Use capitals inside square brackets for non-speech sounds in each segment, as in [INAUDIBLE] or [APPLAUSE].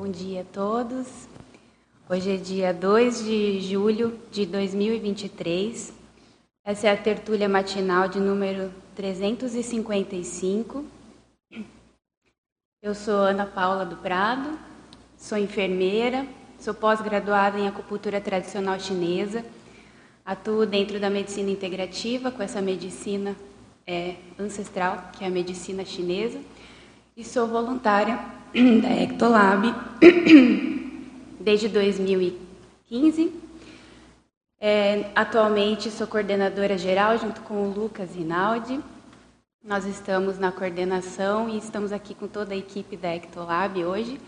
Bom dia a todos. Hoje é dia 2 de julho de 2023. Essa é a tertúlia matinal de número 355. Eu sou Ana Paula do Prado, sou enfermeira, sou pós-graduada em acupuntura tradicional chinesa, atuo dentro da medicina integrativa com essa medicina é, ancestral, que é a medicina chinesa, e sou voluntária [CLEARS THROAT] da Ectolab [CLEARS THROAT] desde 2015. É, atualmente sou coordenadora geral junto com o Lucas Rinaldi. Nós estamos na coordenação e estamos aqui com toda a equipe da Ectolab hoje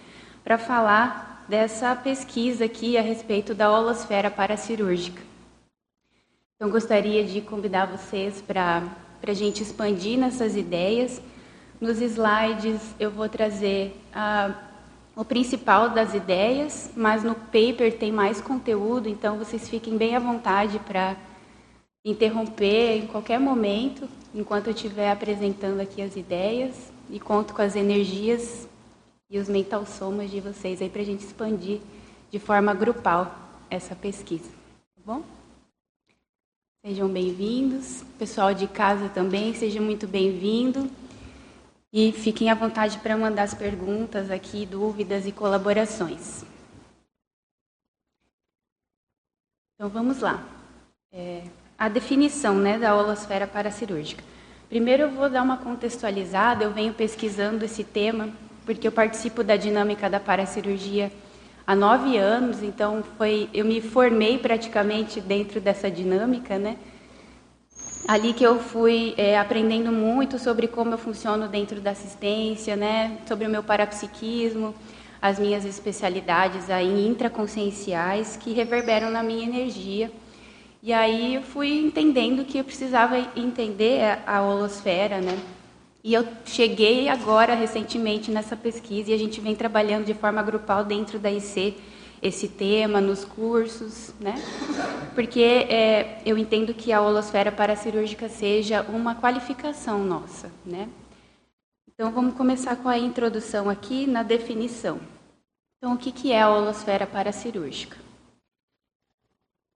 para falar dessa pesquisa aqui a respeito da holosfera paracirúrgica. Então gostaria de convidar vocês para a gente expandir nessas ideias nos slides eu vou trazer ah, o principal das ideias, mas no paper tem mais conteúdo, então vocês fiquem bem à vontade para interromper em qualquer momento, enquanto eu estiver apresentando aqui as ideias e conto com as energias e os mental somas de vocês aí para a gente expandir de forma grupal essa pesquisa, tá bom? Sejam bem-vindos, pessoal de casa também, seja muito bem-vindo. E fiquem à vontade para mandar as perguntas aqui, dúvidas e colaborações. Então vamos lá. É, a definição né, da holosfera paracirúrgica. Primeiro eu vou dar uma contextualizada, eu venho pesquisando esse tema, porque eu participo da dinâmica da paracirurgia há nove anos, então foi, eu me formei praticamente dentro dessa dinâmica, né? Ali que eu fui é, aprendendo muito sobre como eu funciono dentro da assistência, né, sobre o meu parapsiquismo, as minhas especialidades aí intraconscienciais que reverberam na minha energia. E aí eu fui entendendo que eu precisava entender a holosfera, né? E eu cheguei agora recentemente nessa pesquisa e a gente vem trabalhando de forma grupal dentro da IC esse tema nos cursos, né? Porque é, eu entendo que a holosfera paracirúrgica seja uma qualificação nossa, né? Então vamos começar com a introdução aqui na definição. Então o que, que é a holosfera paracirúrgica?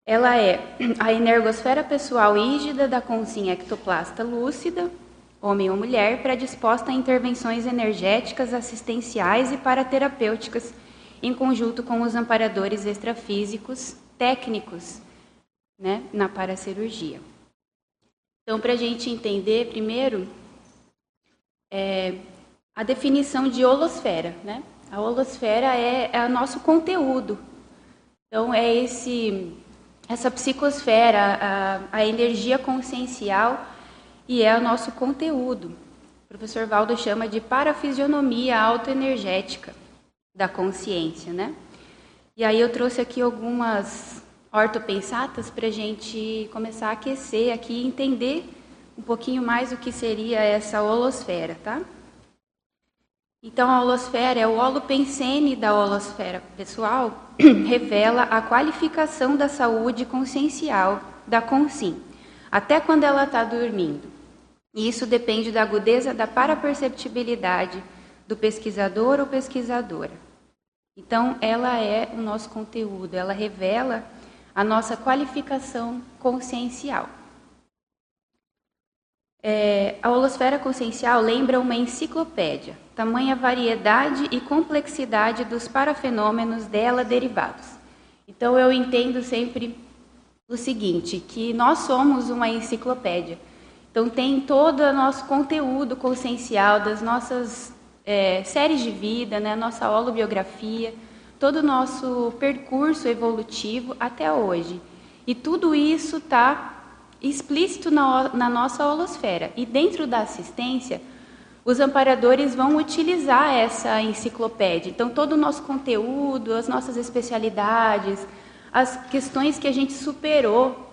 Ela é a energosfera pessoal rígida da consciência ectoplasta lúcida, homem ou mulher, predisposta a intervenções energéticas, assistenciais e paraterapêuticas em conjunto com os amparadores extrafísicos técnicos né, na paracirurgia. Então, para a gente entender, primeiro, é, a definição de holosfera. Né? A holosfera é, é o nosso conteúdo. Então, é esse, essa psicosfera, a, a energia consciencial e é o nosso conteúdo. O professor Valdo chama de parafisionomia autoenergética da consciência, né? E aí eu trouxe aqui algumas ortopensatas para a gente começar a aquecer aqui e entender um pouquinho mais o que seria essa holosfera, tá? Então, a holosfera é o holopensene da holosfera pessoal, [CLEARS THROAT] revela a qualificação da saúde consciencial da consim, até quando ela está dormindo. E isso depende da agudeza da paraperceptibilidade do pesquisador ou pesquisadora. Então, ela é o nosso conteúdo, ela revela a nossa qualificação consciencial. É, a holosfera consciencial lembra uma enciclopédia, tamanha variedade e complexidade dos parafenômenos dela derivados. Então, eu entendo sempre o seguinte, que nós somos uma enciclopédia. Então, tem todo o nosso conteúdo consciencial das nossas é, séries de vida, né, nossa holobiografia, todo o nosso percurso evolutivo até hoje. E tudo isso está explícito na, na nossa holosfera. E dentro da assistência, os amparadores vão utilizar essa enciclopédia. Então, todo o nosso conteúdo, as nossas especialidades, as questões que a gente superou,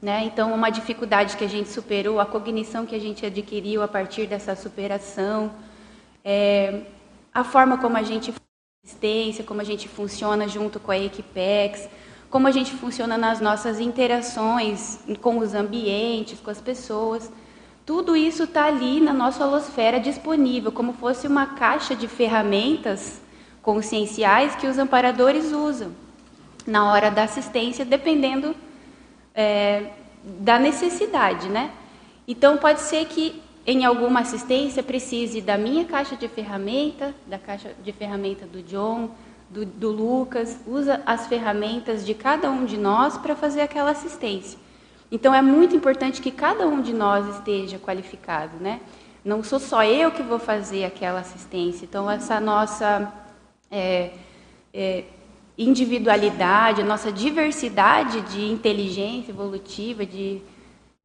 né? Então, uma dificuldade que a gente superou, a cognição que a gente adquiriu a partir dessa superação, é, a forma como a gente assistência, como a gente funciona junto com a Equipex, como a gente funciona nas nossas interações com os ambientes, com as pessoas. Tudo isso está ali na nossa holosfera disponível, como fosse uma caixa de ferramentas conscienciais que os amparadores usam na hora da assistência, dependendo é, da necessidade, né? Então pode ser que em alguma assistência precise da minha caixa de ferramenta, da caixa de ferramenta do John, do, do Lucas, usa as ferramentas de cada um de nós para fazer aquela assistência. Então é muito importante que cada um de nós esteja qualificado, né? Não sou só eu que vou fazer aquela assistência. Então essa nossa é, é, individualidade, nossa diversidade de inteligência evolutiva, de,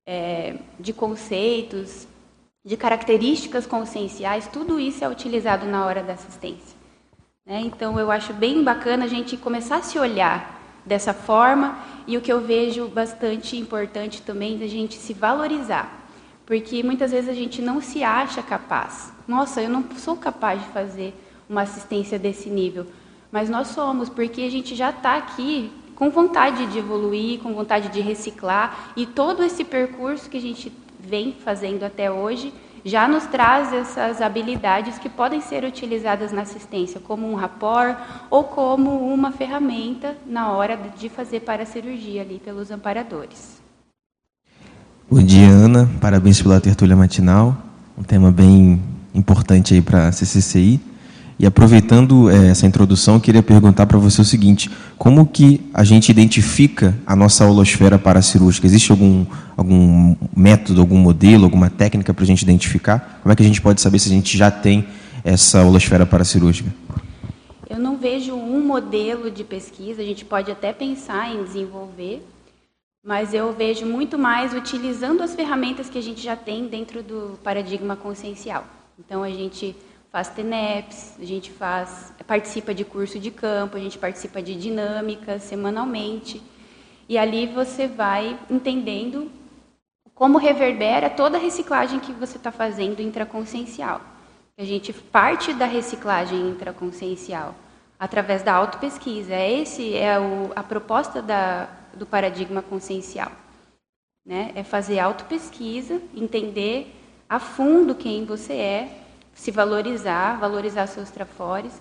é, de conceitos, de características conscienciais, tudo isso é utilizado na hora da assistência. Né? Então, eu acho bem bacana a gente começar a se olhar dessa forma e o que eu vejo bastante importante também da gente se valorizar, porque muitas vezes a gente não se acha capaz. Nossa, eu não sou capaz de fazer uma assistência desse nível, mas nós somos, porque a gente já está aqui com vontade de evoluir, com vontade de reciclar, e todo esse percurso que a gente vem fazendo até hoje já nos traz essas habilidades que podem ser utilizadas na assistência, como um rapport ou como uma ferramenta na hora de fazer para a cirurgia ali pelos amparadores. Bom dia, Ana. Parabéns pela tertúlia matinal. Um tema bem importante aí para a CCCI. E aproveitando é, essa introdução, queria perguntar para você o seguinte: como que a gente identifica a nossa holosfera paracirúrgica? Existe algum, algum método, algum modelo, alguma técnica para a gente identificar? Como é que a gente pode saber se a gente já tem essa holosfera paracirúrgica? Eu não vejo um modelo de pesquisa, a gente pode até pensar em desenvolver, mas eu vejo muito mais utilizando as ferramentas que a gente já tem dentro do paradigma consciencial. Então, a gente faz TENEPS, a gente faz, participa de curso de campo, a gente participa de dinâmicas semanalmente. E ali você vai entendendo como reverbera toda a reciclagem que você está fazendo intraconsciencial. A gente parte da reciclagem intraconsciencial através da autopesquisa. Esse é o, a proposta da, do paradigma consciencial. Né? É fazer autopesquisa, entender a fundo quem você é, se valorizar, valorizar seus trafores,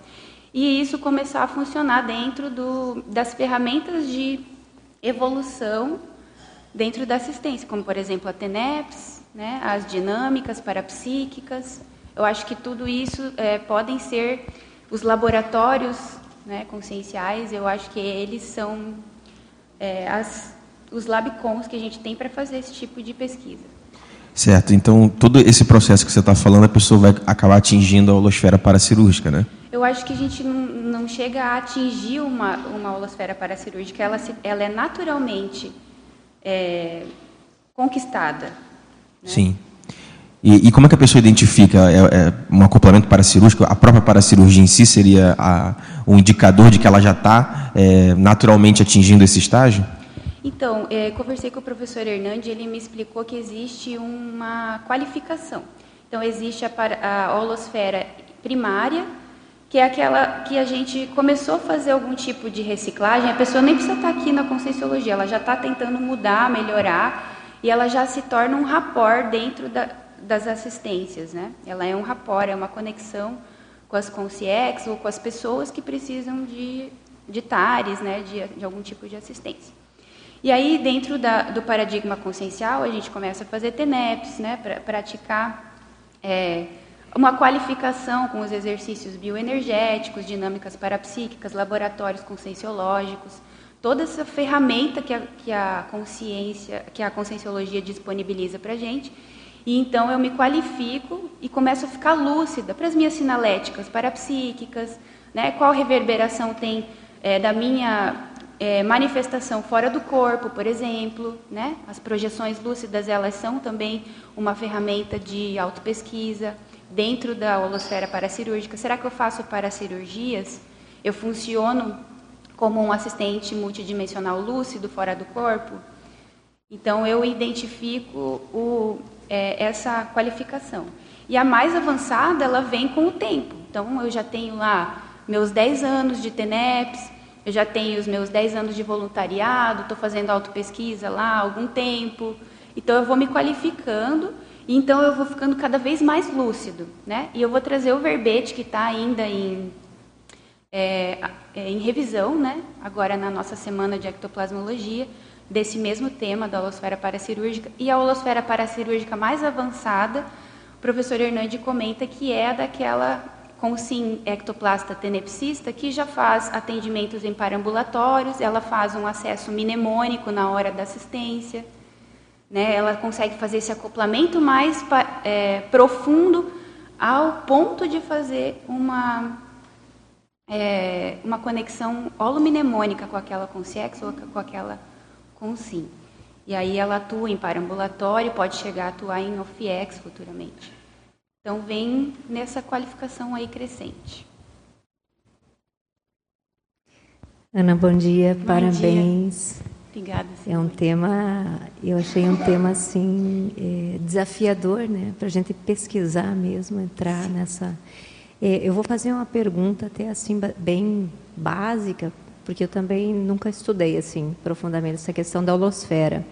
e isso começar a funcionar dentro do, das ferramentas de evolução dentro da assistência, como por exemplo a TENEPS, né, as dinâmicas parapsíquicas. Eu acho que tudo isso é, podem ser os laboratórios né, conscienciais, eu acho que eles são é, as, os labcons que a gente tem para fazer esse tipo de pesquisa. Certo. Então, todo esse processo que você está falando, a pessoa vai acabar atingindo a holosfera paracirúrgica, né? Eu acho que a gente não, não chega a atingir uma, uma holosfera paracirúrgica. Ela, se, ela é naturalmente é, conquistada. Né? Sim. E, e, como é que a pessoa identifica é, é um acoplamento paracirúrgico? A própria paracirurgia em si seria a, um indicador de que ela já está é, naturalmente atingindo esse estágio? Então, é, conversei com o professor Hernandes, ele me explicou que existe uma qualificação. Então, existe a, a holosfera primária, que é aquela que a gente começou a fazer algum tipo de reciclagem, a pessoa nem precisa estar aqui na Conscienciologia, ela já está tentando mudar, melhorar, e ela já se torna um rapport dentro da, das assistências, né? Ela é um rapport, é uma conexão com as consciex ou com as pessoas que precisam de, de TARES, né? de, de algum tipo de assistência. E aí, dentro da, do paradigma consciencial, a gente começa a fazer TENEPS, né, para praticar é, uma qualificação com os exercícios bioenergéticos, dinâmicas parapsíquicas, laboratórios conscienciológicos, toda essa ferramenta que a, que a consciência, que a conscienciologia disponibiliza para a gente. E então eu me qualifico e começo a ficar lúcida para as minhas sinaléticas parapsíquicas, né, qual reverberação tem é, da minha é, manifestação fora do corpo, por exemplo, né? As projeções lúcidas elas são também uma ferramenta de autopesquisa dentro da holosfera paracirúrgica. Será que eu faço paracirurgias? Eu funciono como um assistente multidimensional lúcido fora do corpo? Então eu identifico o, é, essa qualificação. E a mais avançada ela vem com o tempo. Então eu já tenho lá meus 10 anos de TENEPS, eu já tenho os meus 10 anos de voluntariado, estou fazendo autopesquisa lá há algum tempo. Então eu vou me qualificando e então eu vou ficando cada vez mais lúcido, né? E eu vou trazer o verbete que está ainda em, é, é, em revisão, né, agora na nossa semana de ectoplasmologia, desse mesmo tema da holosfera paracirúrgica. E a holosfera paracirúrgica mais avançada, o professor Hernande comenta que é daquela com sim ectoplasta tenepsista que já faz atendimentos em parambulatórios, ela faz um acesso mnemônico na hora da assistência, né? ela consegue fazer esse acoplamento mais é, profundo ao ponto de fazer uma é, uma conexão holomnemônica com aquela consciex ou com aquela consim. E aí ela atua em parambulatório, pode chegar a atuar em OFIEX futuramente. Então vem nessa qualificação aí crescente. Ana, bom dia, bom parabéns. Dia. Obrigada. É um tema, eu achei um tema assim é, desafiador, né, para a gente pesquisar mesmo, entrar Sim. nessa é, eu vou fazer uma pergunta até assim bem básica, porque eu também nunca estudei assim profundamente essa questão da holosfera.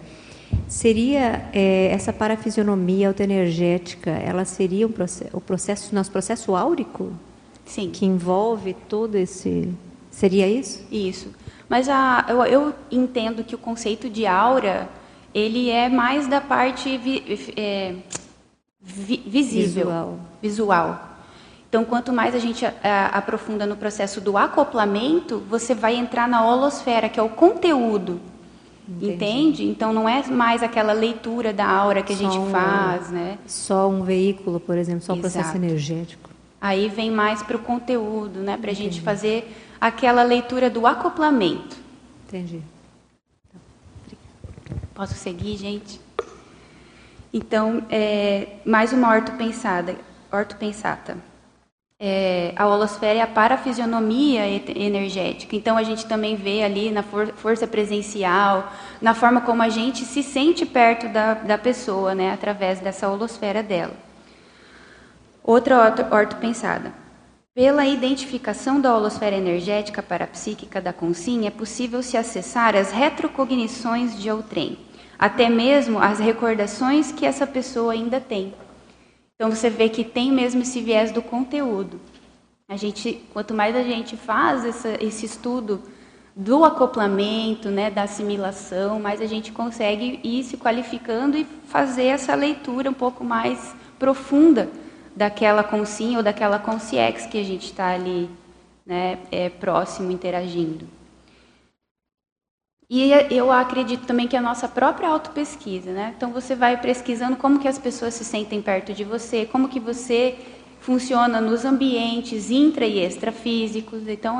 Seria é, essa parafisionomia autoenergética, ela seria um processo, o processo, nosso processo áurico? Sim. Que envolve todo esse. Seria isso? Isso. Mas a, eu, eu entendo que o conceito de aura ele é mais da parte vi, é, vi, visível, visual. visual. Então, quanto mais a gente a, a, aprofunda no processo do acoplamento, você vai entrar na holosfera, que é o conteúdo. Entendi. Entende? Então, não é mais aquela leitura da aura que a gente um, faz, né? Só um veículo, por exemplo, só o um processo energético. Aí vem mais para o conteúdo, né? Para a gente fazer aquela leitura do acoplamento. Entendi. Posso seguir, gente? Então, é, mais uma ortopensada, ortopensata é, a holosfera é a parafisionomia energética. Então a gente também vê ali na for força presencial, na forma como a gente se sente perto da, da pessoa, né, através dessa holosfera dela. Outra ortopensada. Pela identificação da holosfera energética parapsíquica da consciência, é possível se acessar as retrocognições de outrem, até mesmo as recordações que essa pessoa ainda tem. Então você vê que tem mesmo esse viés do conteúdo. A gente, quanto mais a gente faz essa, esse estudo do acoplamento, né, da assimilação, mais a gente consegue ir se qualificando e fazer essa leitura um pouco mais profunda daquela consim ou daquela consciex que a gente está ali né, é, próximo, interagindo. E eu acredito também que a nossa própria autopesquisa, né? Então você vai pesquisando como que as pessoas se sentem perto de você, como que você funciona nos ambientes intra e extrafísicos. Então,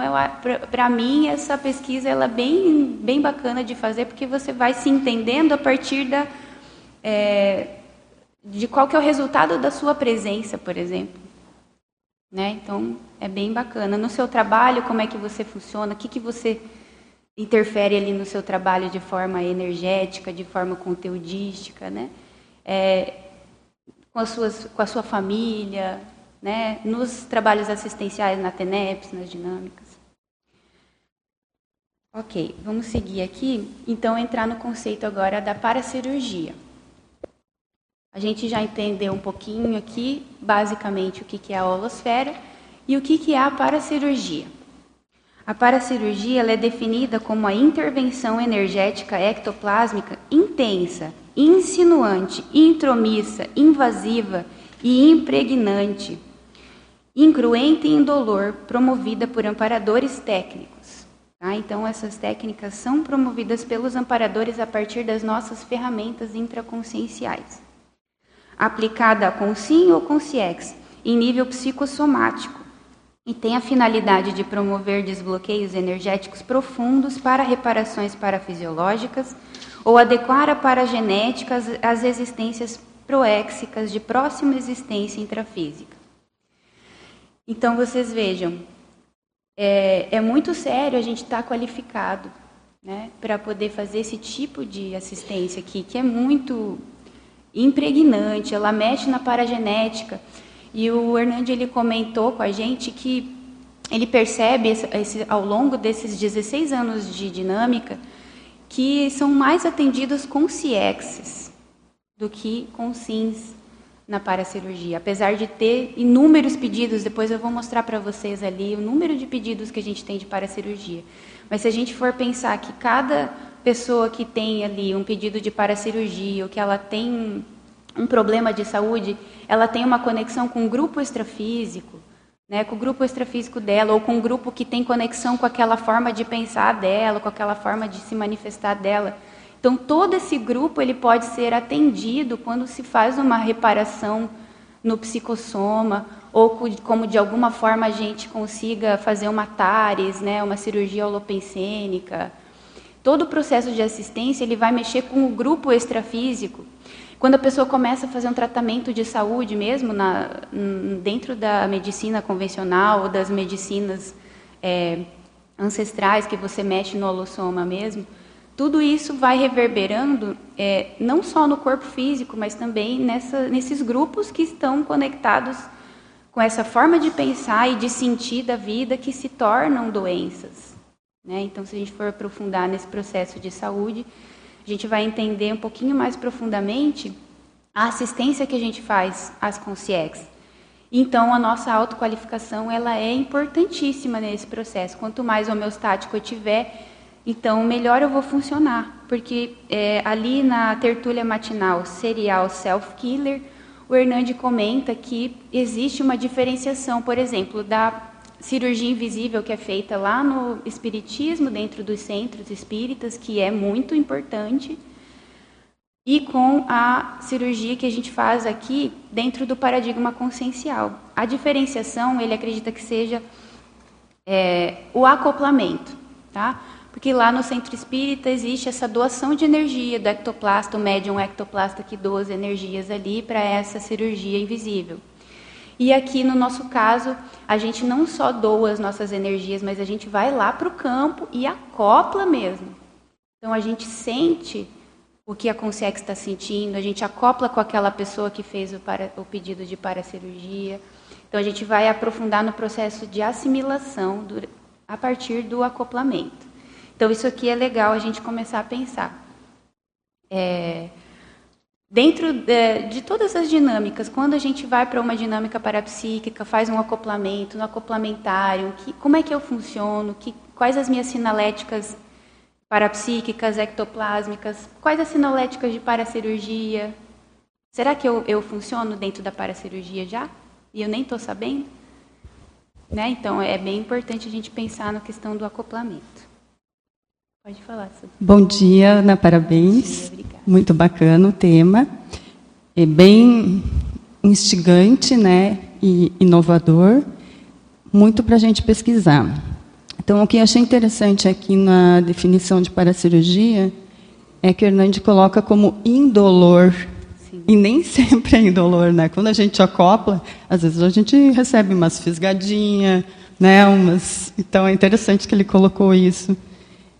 para mim, essa pesquisa ela é bem, bem bacana de fazer, porque você vai se entendendo a partir da, é, de qual que é o resultado da sua presença, por exemplo. Né? Então, é bem bacana. No seu trabalho, como é que você funciona, o que, que você interfere ali no seu trabalho de forma energética, de forma conteudística, né? É, com, as suas, com a sua família, né? nos trabalhos assistenciais na TENEPS, nas dinâmicas. Ok, vamos seguir aqui. Então, entrar no conceito agora da paracirurgia. A gente já entendeu um pouquinho aqui, basicamente, o que é a holosfera e o que é a paracirurgia. A paracirurgia é definida como a intervenção energética ectoplásmica intensa, insinuante, intromissa, invasiva e impregnante, incruenta e indolor, promovida por amparadores técnicos. Tá? Então, essas técnicas são promovidas pelos amparadores a partir das nossas ferramentas intraconscienciais. Aplicada a consim ou consciex, em nível psicossomático, e tem a finalidade de promover desbloqueios energéticos profundos para reparações parafisiológicas ou adequar a paragenética às existências proéxicas de próxima existência intrafísica. Então, vocês vejam, é, é muito sério a gente estar tá qualificado né, para poder fazer esse tipo de assistência aqui, que é muito impregnante, ela mexe na paragenética. E o Hernande ele comentou com a gente que ele percebe esse, esse, ao longo desses 16 anos de dinâmica que são mais atendidos com CIEXs do que com SINs na paracirurgia. Apesar de ter inúmeros pedidos, depois eu vou mostrar para vocês ali o número de pedidos que a gente tem de paracirurgia. Mas se a gente for pensar que cada pessoa que tem ali um pedido de paracirurgia ou que ela tem um problema de saúde, ela tem uma conexão com o grupo extrafísico, né, com o grupo extrafísico dela, ou com um grupo que tem conexão com aquela forma de pensar dela, com aquela forma de se manifestar dela. Então, todo esse grupo ele pode ser atendido quando se faz uma reparação no psicossoma, ou como de alguma forma a gente consiga fazer uma TARES, né, uma cirurgia holopensênica. Todo o processo de assistência ele vai mexer com o grupo extrafísico. Quando a pessoa começa a fazer um tratamento de saúde mesmo, na, dentro da medicina convencional ou das medicinas é, ancestrais, que você mexe no holossoma mesmo, tudo isso vai reverberando é, não só no corpo físico, mas também nessa, nesses grupos que estão conectados com essa forma de pensar e de sentir da vida que se tornam doenças. Né? Então, se a gente for aprofundar nesse processo de saúde, a gente vai entender um pouquinho mais profundamente a assistência que a gente faz às consciex. Então, a nossa autoqualificação ela é importantíssima nesse processo. Quanto mais homeostático eu tiver, então, melhor eu vou funcionar, porque é, ali na tertúlia matinal serial Self-Killer, o Hernande comenta que existe uma diferenciação, por exemplo, da cirurgia invisível que é feita lá no Espiritismo, dentro dos centros espíritas, que é muito importante, e com a cirurgia que a gente faz aqui dentro do paradigma consciencial. A diferenciação, ele acredita que seja é, o acoplamento, tá? Porque lá no centro espírita existe essa doação de energia do ectoplasta, o médium ectoplasta que doa as energias ali para essa cirurgia invisível. E aqui no nosso caso, a gente não só doa as nossas energias, mas a gente vai lá para o campo e acopla mesmo. Então a gente sente o que a Consex está sentindo, a gente acopla com aquela pessoa que fez o, para, o pedido de paracirurgia. Então a gente vai aprofundar no processo de assimilação do, a partir do acoplamento. Então, isso aqui é legal a gente começar a pensar. É, dentro de, de, todas as dinâmicas, quando a gente vai para uma dinâmica parapsíquica, faz um acoplamento, no acoplamentário, que, como é que eu funciono, que, quais as minhas sinaléticas parapsíquicas, ectoplásmicas, quais as sinaléticas de paracirurgia? Será que eu, eu funciono dentro da paracirurgia já? E eu nem estou sabendo? Né? Então, é bem importante a gente pensar na questão do acoplamento. Pode falar, Sofia. Bom dia, Ana, parabéns. Dia, Muito bacana o tema. É bem instigante né, e inovador. Muito para a gente pesquisar. Então, o que eu achei interessante aqui na definição de paracirurgia é que o Hernandes coloca como indolor. Sim. E nem [LAUGHS] sempre é indolor, né? Quando a gente acopla, às vezes a gente recebe umas fisgadinhas, né? Umas... Então, é interessante que ele colocou isso.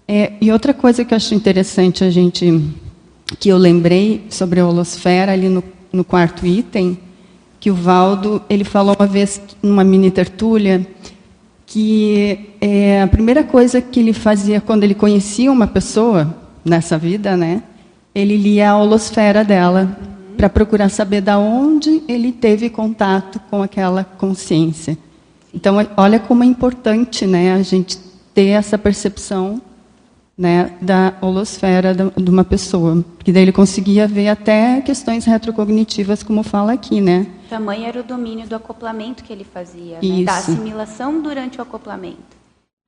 É, e outra coisa que eu acho interessante a gente que eu lembrei sobre a holosfera ali no, no quarto item, que o Valdo ele falou uma vez numa mini tertúlia que é, a primeira coisa que ele fazia quando ele conhecia uma pessoa nessa vida, né, ele lia a holosfera dela para procurar saber da onde ele teve contato com aquela consciência. Então, olha como é importante, né, a gente ter essa percepção né, da holosfera de uma pessoa. Porque daí ele conseguia ver até questões retrocognitivas, como fala aqui, né? Tamanho era o domínio do acoplamento que ele fazia, né, da assimilação durante o acoplamento.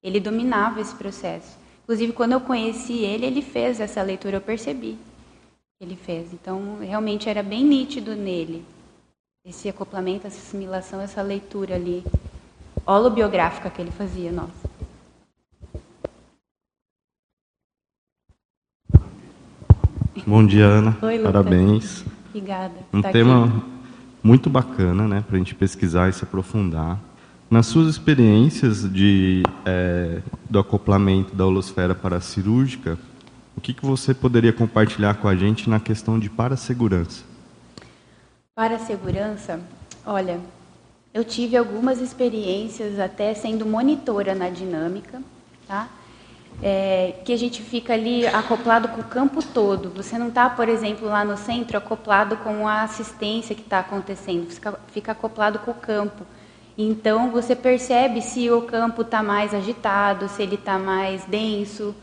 Ele dominava esse processo. Inclusive, quando eu conheci ele, ele fez essa leitura, eu percebi que ele fez. Então, realmente era bem nítido nele esse acoplamento, essa assimilação, essa leitura ali holobiográfica que ele fazia, nossa. Bom dia, Ana. Oi, Parabéns. Obrigada. Um tá tema aqui. muito bacana, né, para a gente pesquisar e se aprofundar. Nas suas experiências de, é, do acoplamento da holosfera paracirúrgica, o que, que você poderia compartilhar com a gente na questão de parassegurança? Parassegurança, olha, eu tive algumas experiências até sendo monitora na dinâmica, tá? É, que a gente fica ali acoplado com o campo todo. Você não está, por exemplo, lá no centro acoplado com a assistência que está acontecendo, fica, fica acoplado com o campo. Então você percebe se o campo está mais agitado, se ele está mais denso.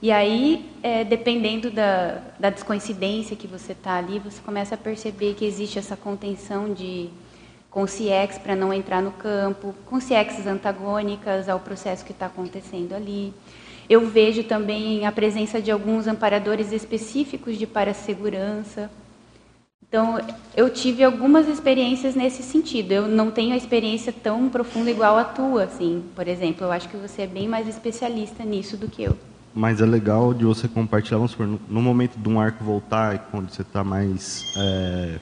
E aí, é, dependendo da, da descoincidência que você está ali, você começa a perceber que existe essa contenção de consciex para não entrar no campo, consciexes antagônicas ao processo que está acontecendo ali. Eu vejo também a presença de alguns amparadores específicos de parasegurança. Então, eu tive algumas experiências nesse sentido. Eu não tenho a experiência tão profunda igual a tua, assim, por exemplo. Eu acho que você é bem mais especialista nisso do que eu. Mas é legal de você compartilhar, vamos supor, no momento de um arco voltar, quando você está mais, é,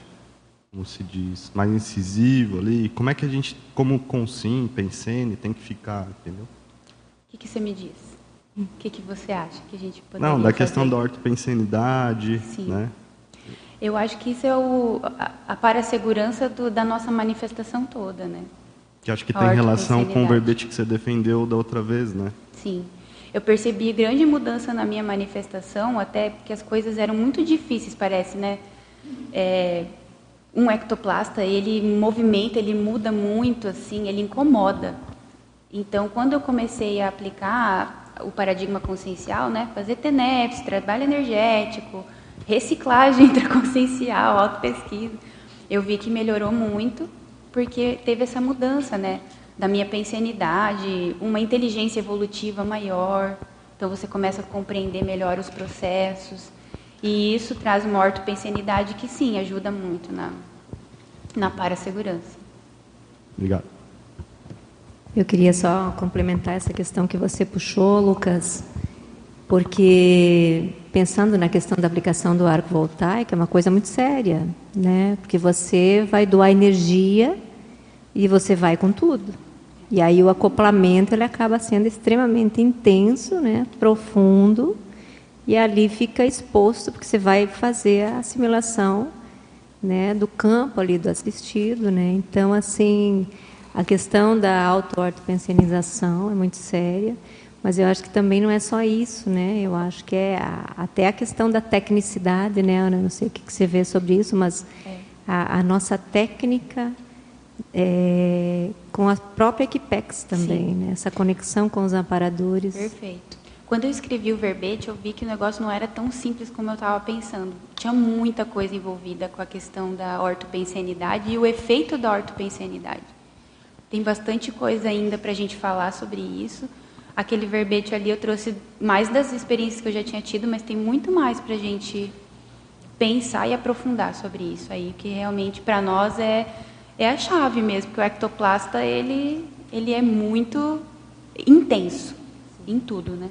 como se diz, mais incisivo ali, como é que a gente, como consim, pensene, tem que ficar, entendeu? O que, que você me diz? O que, que você acha que a gente poderia Não, da questão fazer? da ortopensenidade, Sim. né? Eu acho que isso é o, a, a do, da nossa manifestação toda, né? Que acho que A tem relação com o verbete que você defendeu da outra vez, né? Sim. Eu percebi grande mudança na minha manifestação, até porque as coisas eram muito difíceis, parece, né? É, um ectoplasta, ele movimenta, ele muda muito, assim, ele incomoda. Então, quando eu comecei a aplicar o paradigma consciencial, né, fazer TENEPS, trabalho energético, reciclagem [LAUGHS] intraconsciencial, autopesquisa, eu vi que melhorou muito, porque teve essa mudança, né, da minha pensenidade, uma inteligência evolutiva maior, então você começa a compreender melhor os processos, e isso traz uma ortopensenidade que sim, ajuda muito na, na parasegurança. Obrigado. Eu queria só complementar essa questão que você puxou, Lucas, porque pensando na questão da aplicação do arco voltaico, é uma coisa muito séria, né? Porque você vai doar energia e você vai com tudo. E aí o acoplamento ele acaba sendo extremamente intenso, né? Profundo, e ali fica exposto porque você vai fazer a assimilação, né, do campo ali do assistido, né? Então assim, a questão da auto-ortopensenização é muito séria, mas eu acho que também não é só isso, né? Eu acho que é a, até a questão da tecnicidade, né, Ana? Não sei o que, que você vê sobre isso, mas a, a nossa técnica é, com a própria Equipex também, Sim. né? Essa conexão com os amparadores. Perfeito. Quando eu escrevi o verbete, eu vi que o negócio não era tão simples como eu estava pensando. Tinha muita coisa envolvida com a questão da ortopensenidade e o efeito da ortopensenidade. Tem bastante coisa ainda para a gente falar sobre isso. Aquele verbete ali eu trouxe mais das experiências que eu já tinha tido, mas tem muito mais para a gente pensar e aprofundar sobre isso aí, que realmente para nós é, é a chave mesmo, porque o ectoplasta ele, ele é muito intenso em tudo, né?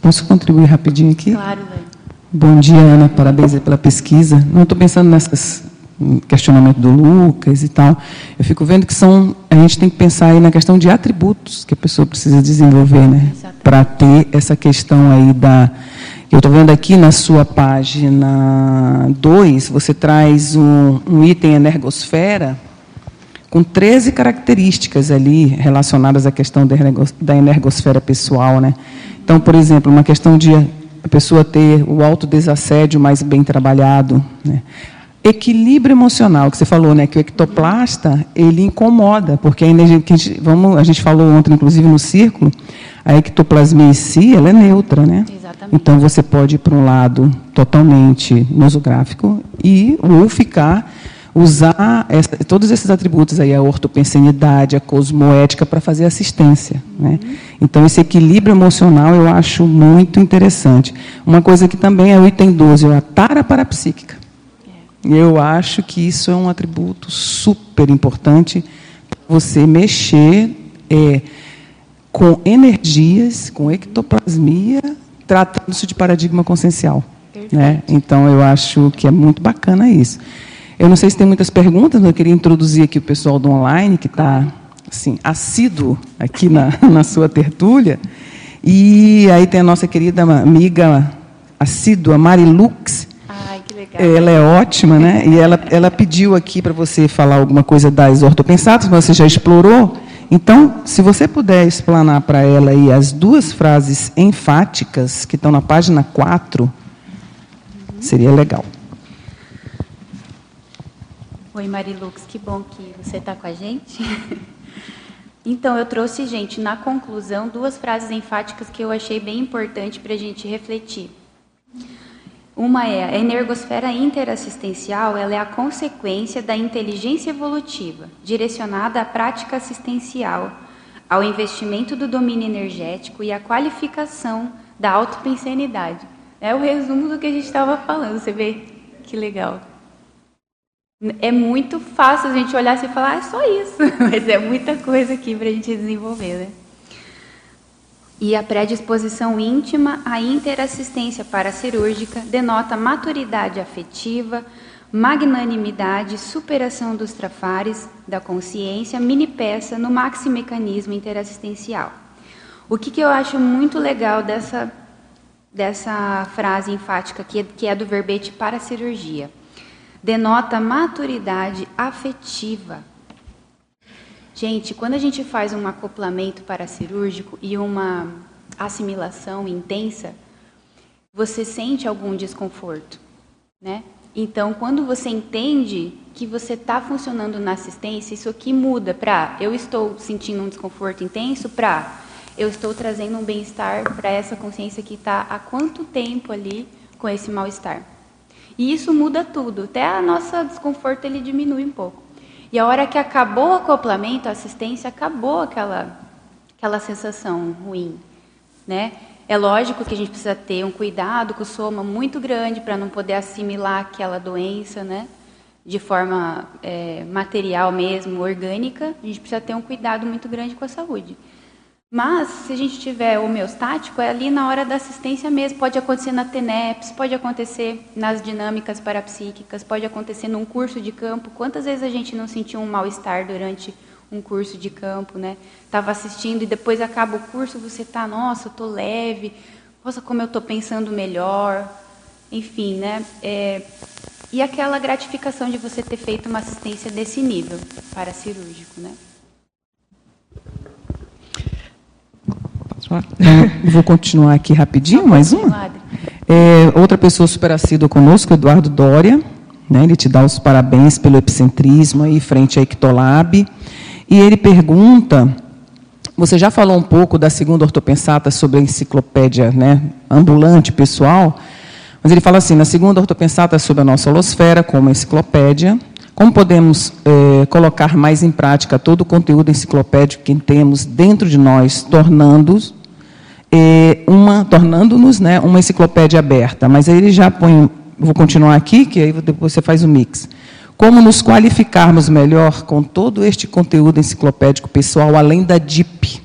Posso contribuir rapidinho aqui? Claro, Lani. Bom dia, Ana. Parabéns pela pesquisa. Não estou pensando nessas questionamento do Lucas e tal. Eu fico vendo que são a gente tem que pensar aí na questão de atributos que a pessoa precisa desenvolver, né? Para ter essa questão aí da eu estou vendo aqui na sua página 2, você traz um, um item energosfera com 13 características ali relacionadas à questão da energosfera pessoal, né? Então, por exemplo, uma questão de a pessoa ter o autodesassédio mais bem trabalhado, né? Equilíbrio emocional, que você falou, né, que o ectoplasta, ele incomoda, porque a energia que a gente, vamos, a gente falou ontem inclusive no círculo, a ectoplasmia em si, ela é neutra, né? Exatamente. Então você pode ir para um lado totalmente nosográfico e ou ficar usar essa- todos esses atributos aí, a ortopensenidade, a cosmoética, para fazer assistência. Né? Então, esse equilíbrio emocional eu acho muito interessante. Uma coisa que também é o item 12, é a tara parapsíquica. Eu acho que isso é um atributo super importante para você mexer é, com energias, com ectoplasmia, tratando-se de paradigma consciencial. Né? Então, eu acho que é muito bacana isso. Eu não sei se tem muitas perguntas, mas eu queria introduzir aqui o pessoal do online, que está assim, assíduo aqui na, [LAUGHS] na sua tertúlia. E aí tem a nossa querida amiga assídua, Marilux, Legal. ela é ótima, né? E ela, ela pediu aqui para você falar alguma coisa das ortopensadas, mas você já explorou. Então, se você puder explanar para ela aí as duas frases enfáticas que estão na página 4, seria legal. Oi, Marilux, que bom que você está com a gente. [LAUGHS] Então, eu trouxe, gente, na conclusão, duas frases enfáticas que eu achei bem importante para a gente refletir. Uma é a energosfera interassistencial, ela é a consequência da inteligência evolutiva, direcionada à prática assistencial, ao investimento do domínio energético e à qualificação da autopensenidade. É o resumo do que a gente estava falando, você vê que legal. É muito fácil a gente olhar assim e falar, ah, é só isso, [LAUGHS] mas é muita coisa aqui para a gente desenvolver, né? E a predisposição íntima à interassistência paracirúrgica denota maturidade afetiva, magnanimidade, superação dos trafares da consciência, mini peça no maximecanismo interassistencial. O que, que eu acho muito legal dessa, dessa frase enfática, que é, que é do verbete para cirurgia? denota maturidade afetiva. Gente, quando a gente faz um acoplamento paracirúrgico e uma assimilação intensa, você sente algum desconforto, né? Então, quando você entende que você está funcionando na assistência, isso aqui muda para eu estou sentindo um desconforto intenso para eu estou trazendo um bem-estar para essa consciência que está há quanto tempo ali com esse mal-estar. E isso muda tudo, até a nossa desconforto ele diminui um pouco. E a hora que acabou o acoplamento, a assistência, acabou aquela, aquela sensação ruim, né? É lógico que a gente precisa ter um cuidado com o soma muito grande para não poder assimilar aquela doença, né? De forma é, material mesmo, orgânica. A gente precisa ter um cuidado muito grande com a saúde. Mas, se a gente tiver homeostático, é ali na hora da assistência mesmo. Pode acontecer na TENEPS, pode acontecer nas dinâmicas parapsíquicas, pode acontecer num curso de campo. Quantas vezes a gente não sentiu um mal-estar durante um curso de campo, né? Estava assistindo e depois acaba o curso, você tá, nossa, eu tô leve, nossa, como eu tô pensando melhor, enfim, né? É... E aquela gratificação de você ter feito uma assistência desse nível para cirúrgico, né? Então, vou continuar aqui rapidinho, mais uma. É, outra pessoa super assídua conosco, Eduardo Dória. Né, ele te dá os parabéns pelo epicentrismo aí frente à Ictolab. E ele pergunta, você já falou um pouco da segunda ortopensata sobre a enciclopédia né, ambulante pessoal, mas ele fala assim, na segunda ortopensata sobre a nossa holosfera, como enciclopédia, como podemos é, colocar mais em prática todo o conteúdo enciclopédico que temos dentro de nós, tornando é, uma, tornando-nos né, uma enciclopédia aberta. Mas aí ele já põe, vou continuar aqui, que aí depois você faz o mix. Como nos qualificarmos melhor com todo este conteúdo enciclopédico pessoal, além da DIP,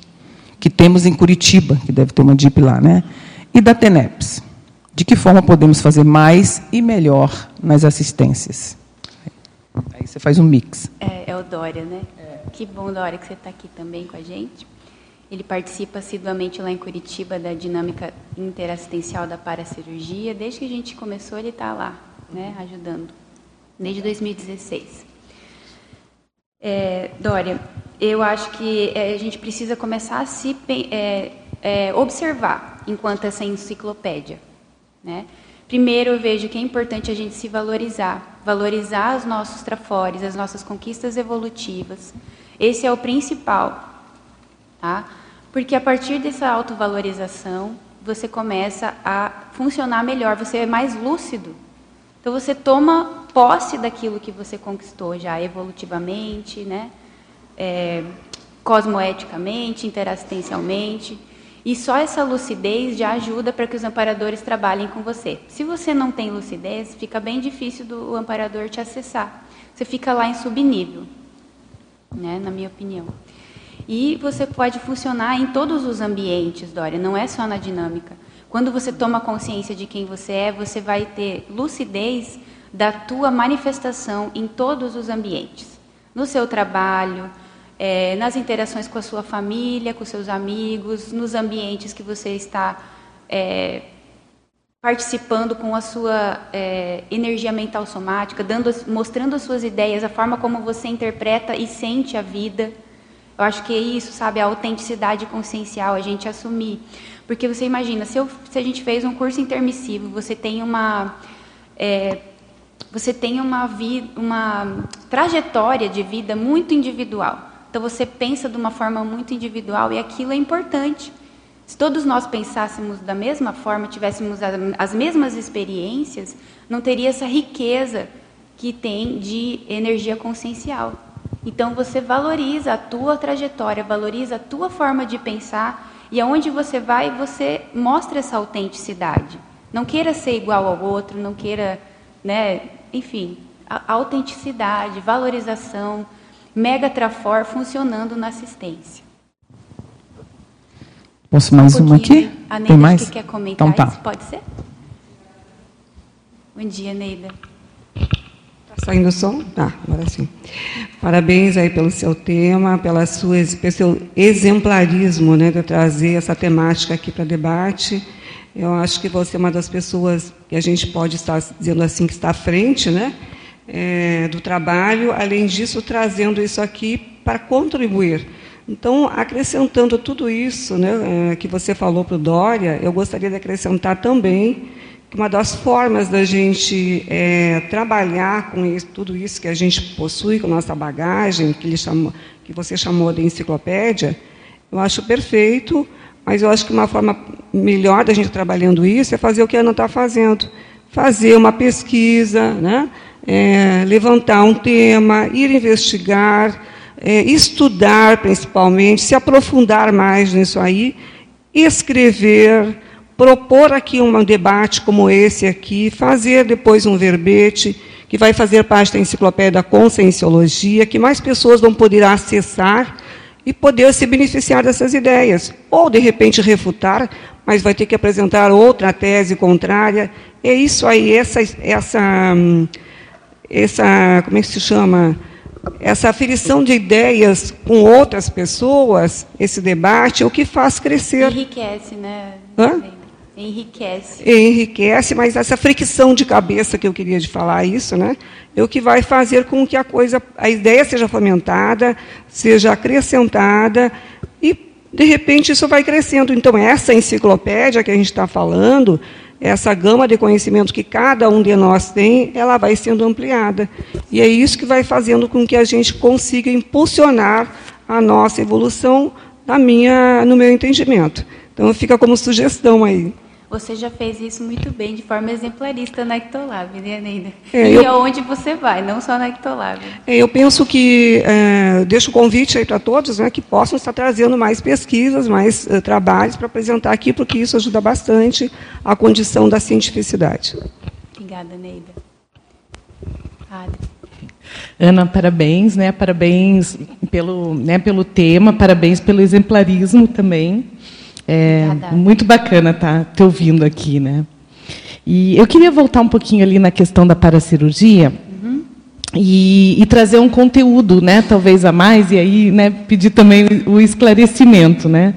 que temos em Curitiba, que deve ter uma DIP lá, né? E da TENEPS. De que forma podemos fazer mais e melhor nas assistências? Aí você faz um mix. É, é o Dória, né? É. Que bom, Dória, que você está aqui também com a gente. Ele participa assiduamente lá em Curitiba da dinâmica interassistencial da paracirurgia. Desde que a gente começou, ele está lá, né, ajudando, desde 2016. É, Dória, eu acho que é, a gente precisa começar a se é, é, observar enquanto essa enciclopédia. Né? Primeiro, eu vejo que é importante a gente se valorizar, valorizar os nossos trafores, as nossas conquistas evolutivas. Esse é o principal. Tá? Porque a partir dessa autovalorização, você começa a funcionar melhor, você é mais lúcido. Então você toma posse daquilo que você conquistou já evolutivamente, né? É, cosmoeticamente, interassistencialmente. E só essa lucidez já ajuda para que os amparadores trabalhem com você. Se você não tem lucidez, fica bem difícil do amparador te acessar. Você fica lá em subnível, né, na minha opinião. E você pode funcionar em todos os ambientes, Dória, não é só na dinâmica. Quando você toma consciência de quem você é, você vai ter lucidez da tua manifestação em todos os ambientes. No seu trabalho, é, nas interações com a sua família, com seus amigos, nos ambientes que você está é, participando com a sua é, energia mental somática, dando, mostrando as suas ideias, a forma como você interpreta e sente a vida. Eu acho que é isso, sabe, a autenticidade consciencial, a gente assumir. Porque você imagina, se, eu, se a gente fez um curso intermissivo, você tem uma. É, você tem uma, vida, uma trajetória de vida muito individual. Então você pensa de uma forma muito individual e aquilo é importante. Se todos nós pensássemos da mesma forma, tivéssemos as mesmas experiências, não teria essa riqueza que tem de energia consciencial. Então você valoriza a tua trajetória, valoriza a tua forma de pensar e aonde você vai, você mostra essa autenticidade. Não queira ser igual ao outro, não queira, né, enfim, a autenticidade, valorização, Mega Trafor funcionando na assistência. Posso mais um uma aqui? A Neida Tem mais? que quer comentar então, tá. isso, pode ser? Bom dia, Neida. Saindo o som? Ah, agora sim. Parabéns aí pelo seu tema, pela sua, pelo seu exemplarismo né, de trazer essa temática aqui para debate. Eu acho que você é uma das pessoas que a gente pode estar dizendo assim que está à frente, né, é, do trabalho. Além disso, trazendo isso aqui para contribuir. Então, acrescentando tudo isso, né, é, que você falou para o Dória, eu gostaria de acrescentar também uma das formas da gente é, trabalhar com isso, tudo isso que a gente possui, com nossa bagagem, que, chamou, que você chamou de enciclopédia, eu acho perfeito, mas eu acho que uma forma melhor da gente trabalhando isso é fazer o que a Ana está fazendo. Fazer uma pesquisa, né? É, levantar um tema, ir investigar, é, estudar principalmente, se aprofundar mais nisso aí, escrever, propor aqui um debate como esse aqui, fazer depois um verbete, que vai fazer parte da enciclopédia da Conscienciologia, que mais pessoas vão poder acessar e poder se beneficiar dessas ideias. Ou, de repente, refutar, mas vai ter que apresentar outra tese contrária. É isso aí, essa, essa, essa como é que se chama? Essa aferição de ideias com outras pessoas, esse debate, é o que faz crescer. Enriquece, né? Hã? Enriquece. Enriquece, mas essa fricção de cabeça que eu queria de falar isso, né, é o que vai fazer com que a coisa, a ideia seja fomentada, seja acrescentada e de repente isso vai crescendo. Então essa enciclopédia que a gente está falando, essa gama de conhecimento que cada um de nós tem, ela vai sendo ampliada. E é isso que vai fazendo com que a gente consiga impulsionar a nossa evolução na minha, no meu entendimento. Então fica como sugestão aí. Você já fez isso muito bem, de forma exemplarista na Ectolab, né, Neida? É, e eu, aonde você vai, não só na Ectolab. É, eu penso que, é, deixo o convite aí para todos, né, que possam estar trazendo mais pesquisas, mais uh, trabalhos para apresentar aqui, porque isso ajuda bastante a condição da cientificidade. Obrigada, Neida. Padre. Ana, parabéns, né? Parabéns pelo, né, pelo tema, parabéns pelo exemplarismo também. É muito bacana estar tá, te ouvindo aqui, né? E eu queria voltar um pouquinho ali na questão da paracirurgia uhum. e, e, trazer um conteúdo, né, talvez a mais, e aí né, pedir também o esclarecimento. Né?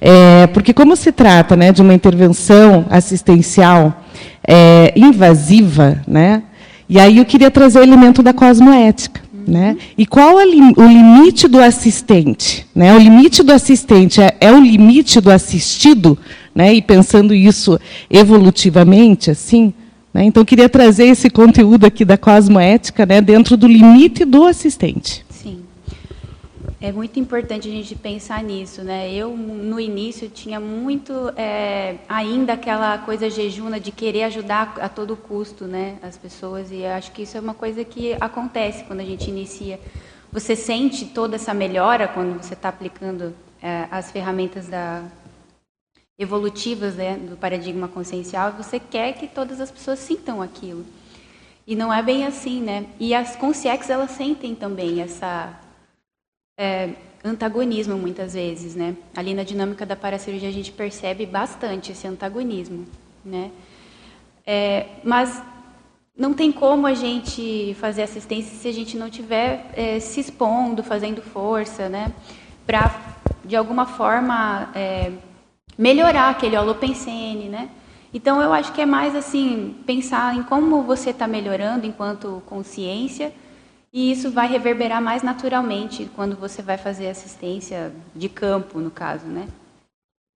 É, porque como se trata né, de uma intervenção assistencial é, invasiva, né, e aí eu queria trazer o elemento da cosmoética. Né? E qual é o limite do assistente? Né? O limite do assistente é, é o limite do assistido? Né? E pensando isso evolutivamente, assim, né? então eu queria trazer esse conteúdo aqui da cosmoética né, dentro do limite do assistente. É muito importante a gente pensar nisso, né? Eu no início tinha muito é, ainda aquela coisa jejuna de querer ajudar a todo custo, né, as pessoas e acho que isso é uma coisa que acontece quando a gente inicia. Você sente toda essa melhora quando você está aplicando é, as ferramentas da evolutivas né, do paradigma consciencial. Você quer que todas as pessoas sintam aquilo e não é bem assim, né? E as consciex elas sentem também essa é, antagonismo muitas vezes, né? Ali na dinâmica da paracirurgia a gente percebe bastante esse antagonismo, né? É, mas não tem como a gente fazer assistência se a gente não tiver é, se expondo, fazendo força, né? Para de alguma forma é, melhorar aquele holopensene, né? Então eu acho que é mais assim pensar em como você está melhorando enquanto consciência E isso vai reverberar mais naturalmente quando você vai fazer assistência de campo, no caso, né?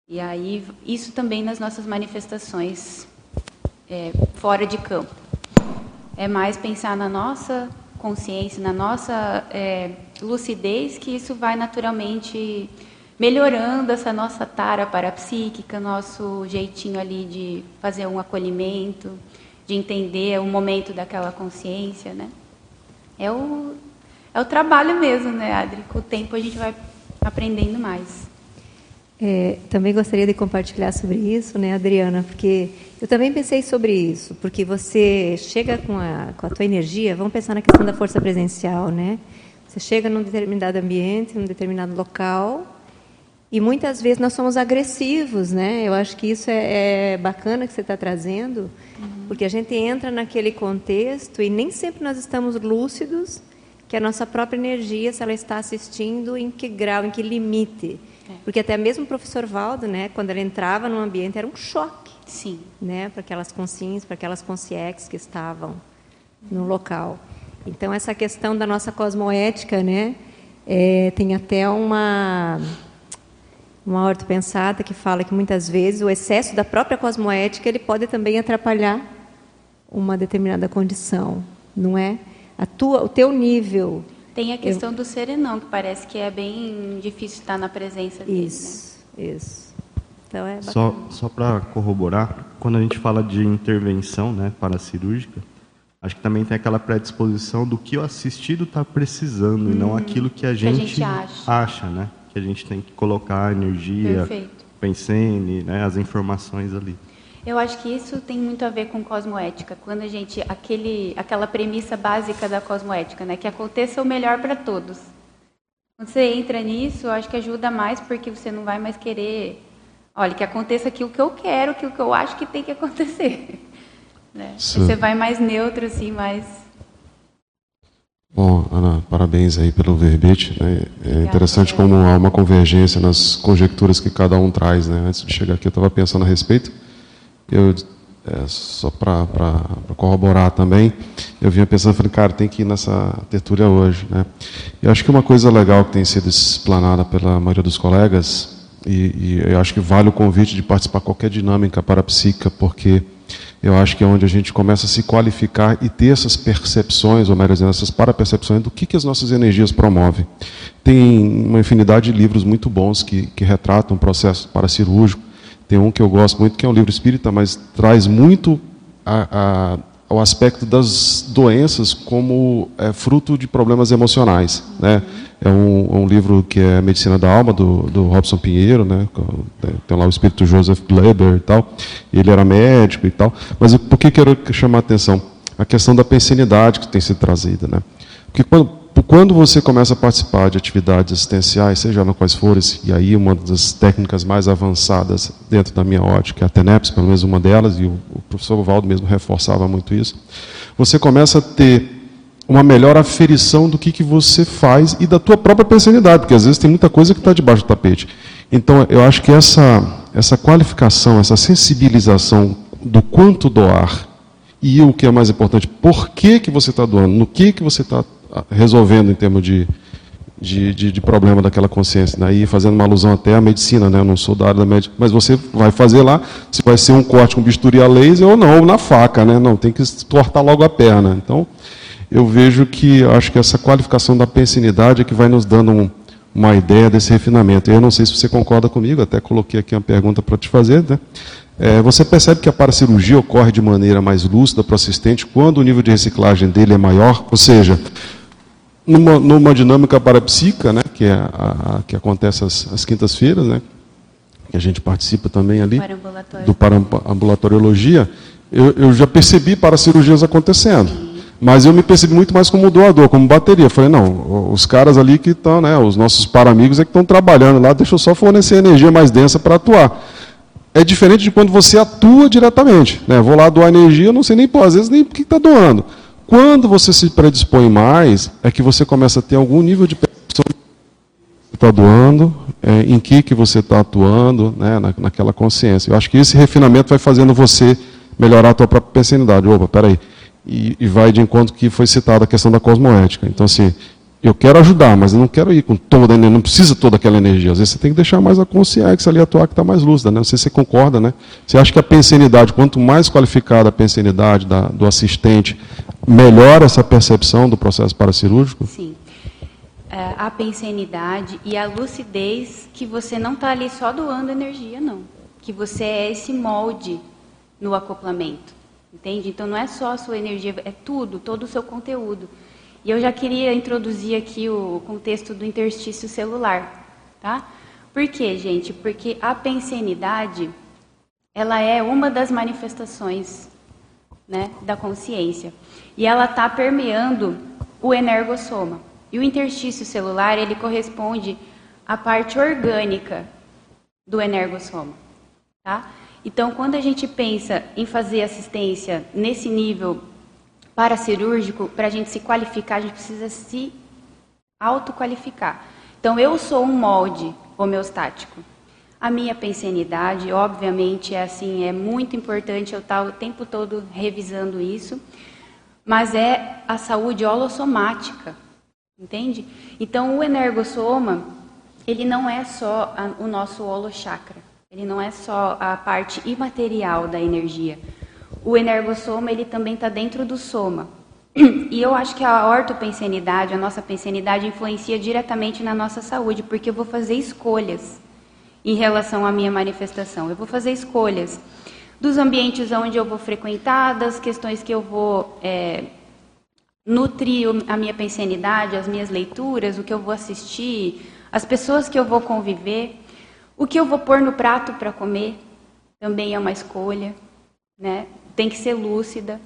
E aí, isso também nas nossas manifestações é, fora de campo. É mais pensar na nossa consciência, na nossa é, lucidez, que isso vai naturalmente melhorando essa nossa tara parapsíquica, nosso jeitinho ali de fazer um acolhimento, de entender o momento daquela consciência, né? É o, é o trabalho mesmo, né, Adri? Com o tempo a gente vai aprendendo mais. É, também gostaria de compartilhar sobre isso, né, Adriana, porque eu também pensei sobre isso, porque você chega com a, com a tua energia, vamos pensar na questão da força presencial, né? Você chega num determinado ambiente, num determinado local, e muitas vezes nós somos agressivos, né? Eu acho que isso é, é bacana que você está trazendo, uhum. porque a gente entra naquele contexto e nem sempre nós estamos lúcidos que a nossa própria energia, se ela está assistindo, em que grau, em que limite. É. Porque até mesmo o professor Valdo, né, quando ele entrava no ambiente, era um choque. Sim. Né, para aquelas consciências, para aquelas consciências que estavam no local. Então, essa questão da nossa cosmoética, né, é, tem até uma uma ortopensata que fala que muitas vezes o excesso da própria cosmoética ele pode também atrapalhar uma determinada condição, não é? A tua, o teu nível. Tem a questão eu... do serenão, que parece que é bem difícil estar na presença dele. Isso, né? isso. Então é só só para corroborar, quando a gente fala de intervenção, né, cirúrgica, acho que também tem aquela predisposição do que o assistido está precisando hum, e não hum, aquilo que a gente, que a gente acha. acha, né? Que a gente tem que colocar a energia, pensene, né, as informações ali. Eu acho que isso tem muito a ver com cosmoética. Quando a gente aquele aquela premissa básica da cosmoética, né, que aconteça o melhor para todos. Quando você entra nisso, eu acho que ajuda mais porque você não vai mais querer, olha, que aconteça aquilo que eu quero, aquilo que eu acho que tem que [LAUGHS] acontecer. Né? Você vai mais neutro assim, mais Bom, Ana, parabéns aí pelo verbete. Né? É interessante como há uma convergência nas conjecturas que cada um traz. Né? Antes de chegar aqui, eu estava pensando a respeito. Eu, é, só para corroborar também, eu vinha pensando, falei, cara, tem que ir nessa tertúlia hoje. Né? Eu acho que uma coisa legal que tem sido explanada pela maioria dos colegas, e, e eu acho que vale o convite de participar de qualquer dinâmica parapsíquica, porque eu acho que é onde a gente começa a se qualificar e ter essas percepções, ou melhor dizendo, essas parapercepções do que, que as nossas energias promovem. Tem uma infinidade de livros muito bons que, que retratam o processo paracirúrgico. Tem um que eu gosto muito, que é um livro espírita, mas traz muito a, a, o aspecto das doenças como é, fruto de problemas emocionais. Né? É um, um, livro que é Medicina da Alma, do, do Robson Pinheiro, né? tem lá o espírito Joseph Gleber e tal, ele era médico e tal. Mas por que quero chamar a atenção? A questão da pensinidade que tem sido trazida. Né? Porque quando, quando você começa a participar de atividades assistenciais, seja lá quais forem, e aí uma das técnicas mais avançadas dentro da minha ótica, é a TENEPS, pelo menos uma delas, e o, professor Valdo mesmo reforçava muito isso, você começa a ter uma melhor aferição do que, que você faz e da tua própria personalidade, porque às vezes tem muita coisa que está debaixo do tapete. Então, eu acho que essa, essa qualificação, essa sensibilização do quanto doar e o que é mais importante, por que, que você está doando, no que, que você está resolvendo em termos de, de, de, de, problema daquela consciência. Né? fazendo uma alusão até à medicina, né? eu não sou da área da medicina, mas você vai fazer lá, se vai ser um corte com bisturi a laser ou não, ou na faca, né? Não, tem que tortar logo a perna. Então, eu vejo que acho que essa qualificação da pensinidade é que vai nos dando um, uma ideia desse refinamento. Eu não sei se você concorda comigo, até coloquei aqui uma pergunta para te fazer. Né? É, você percebe que a paracirurgia ocorre de maneira mais lúcida para o assistente quando o nível de reciclagem dele é maior? Ou seja, numa, numa dinâmica parapsíquica, né, que, é a, a, que acontece às, quintas-feiras, né, que a gente participa também ali, do parambulatoriologia, eu, eu já percebi paracirurgias acontecendo. Mas eu me percebi muito mais como doador, como bateria. Falei, não, os caras ali que estão, né, os nossos paramigos é que estão trabalhando lá, deixa eu só fornecer energia mais densa para atuar. É diferente de quando você atua diretamente. Né? Vou lá doar energia, não sei nem, pô, às vezes nem porque está doando. Quando você se predispõe mais, é que você começa a ter algum nível de percepção está doando, é, em que, que você está atuando, né, na, naquela consciência. Eu acho que esse refinamento vai fazendo você melhorar a tua própria personalidade. Opa, peraí. E, e vai de encontro que foi citada a questão da cosmoética. Então, assim, eu quero ajudar, mas eu não quero ir com toda a energia, não precisa toda aquela energia. Às vezes você tem que deixar mais a consciência ali atuar que está mais lúcida, né? Não sei se você concorda, né? Você acha que a pensenidade, quanto mais qualificada a pensenidade da, do assistente, melhora essa percepção do processo paracirúrgico? Sim. É, a pensenidade e a lucidez que você não está ali só doando energia, não. Que você é esse molde no acoplamento. Entende? Então não é só a sua energia, é tudo, todo o seu conteúdo. E eu já queria introduzir aqui o contexto do interstício celular, tá? Por quê, gente? Porque a pensenidade, ela é uma das manifestações né, da consciência. E ela está permeando o energossoma. E o interstício celular, ele corresponde à parte orgânica do energossoma, tá? Então, quando a gente pensa em fazer assistência nesse nível para cirúrgico, para a gente se qualificar, a gente precisa se autoqualificar. Então, eu sou um molde homeostático. A minha pensenidade, obviamente, é assim, é muito importante eu estar o tempo todo revisando isso, mas é a saúde holossomática, entende? Então, o energossoma, ele não é só a, o nosso holochakra, ele não é só a parte imaterial da energia, o energossoma ele também está dentro do soma. E eu acho que a ortopensenidade, a nossa pensenidade, influencia diretamente na nossa saúde, porque eu vou fazer escolhas em relação à minha manifestação. Eu vou fazer escolhas dos ambientes onde eu vou frequentar, das questões que eu vou é, nutrir a minha pensenidade, as minhas leituras, o que eu vou assistir, as pessoas que eu vou conviver, o que eu vou pôr no prato para comer, também é uma escolha. Né? Tem que ser lúcida,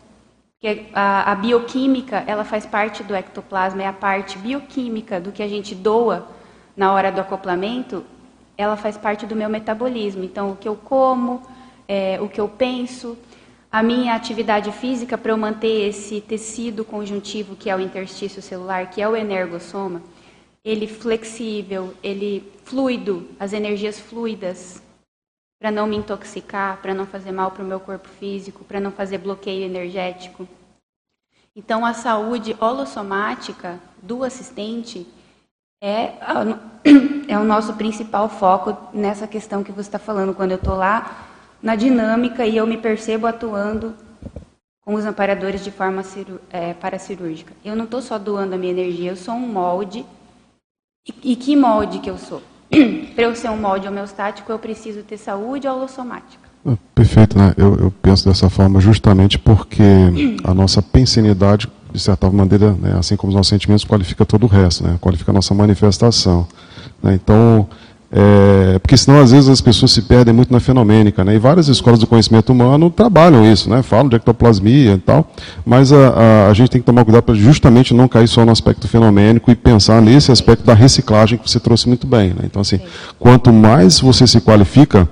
porque a, a, bioquímica ela faz parte do ectoplasma, é a parte bioquímica do que a gente doa na hora do acoplamento, ela faz parte do meu metabolismo. Então, o que eu como, é, o que eu penso, a minha atividade física para eu manter esse tecido conjuntivo que é o interstício celular, que é o energossoma, ele flexível, ele fluido, as energias fluidas, para não me intoxicar, para não fazer mal para o meu corpo físico, para não fazer bloqueio energético. Então, a saúde holossomática do assistente é, [CLEARS THROAT] é o nosso principal foco nessa questão que você está falando, quando eu estou lá na dinâmica e eu me percebo atuando com os amparadores de forma é, paracirúrgica. Eu não estou só doando a minha energia, eu sou um molde. E, e que molde que eu sou? Para eu ser um molde homeostático, eu preciso ter saúde holossomática. Ah, perfeito, né? Eu, eu penso dessa forma justamente porque a nossa pensenidade, de certa maneira, né, assim como os nossos sentimentos, qualifica todo o resto, né? qualifica a nossa manifestação. Né? Então, é, porque senão às vezes as pessoas se perdem muito na fenomênica, né? E várias escolas do conhecimento humano trabalham isso, né? Falam de ectoplasmia e tal, mas a, a, a gente tem que tomar cuidado para justamente não cair só no aspecto fenomênico e pensar nesse aspecto da reciclagem que você trouxe muito bem, né? Então assim, quanto mais você se qualifica,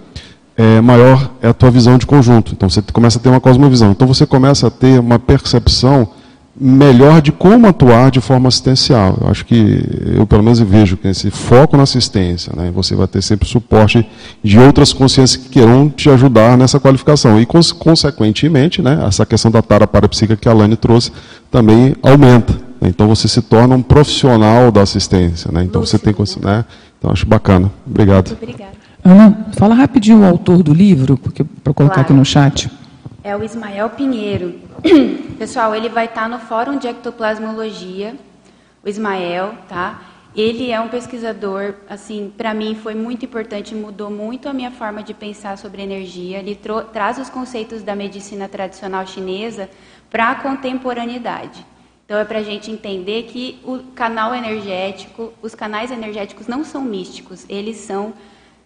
é, maior é a tua visão de conjunto. Então você começa a ter uma cosmovisão. Então você começa a ter uma percepção melhor de como atuar de forma assistencial. Eu acho que eu pelo menos vejo que esse foco na assistência, né, você vai ter sempre suporte de outras consciências que queiram te ajudar nessa qualificação e consequentemente, né, essa questão da tara parapsíquica que a Lani trouxe também aumenta. Né, então você se torna um profissional da assistência, né, então você tem, né, então acho bacana. Obrigado. Muito obrigada. Ana, fala rapidinho o autor do livro, porque para colocar claro. aqui no chat. É o Ismael Pinheiro. [CLEARS THROAT] Pessoal, ele vai estar no Fórum de Ectoplasmologia, o Ismael, tá? Ele é um pesquisador, assim, para mim foi muito importante, mudou muito a minha forma de pensar sobre energia. Ele traz os conceitos da medicina tradicional chinesa para a contemporaneidade. Então é para a gente entender que o canal energético, os canais energéticos não são místicos, eles são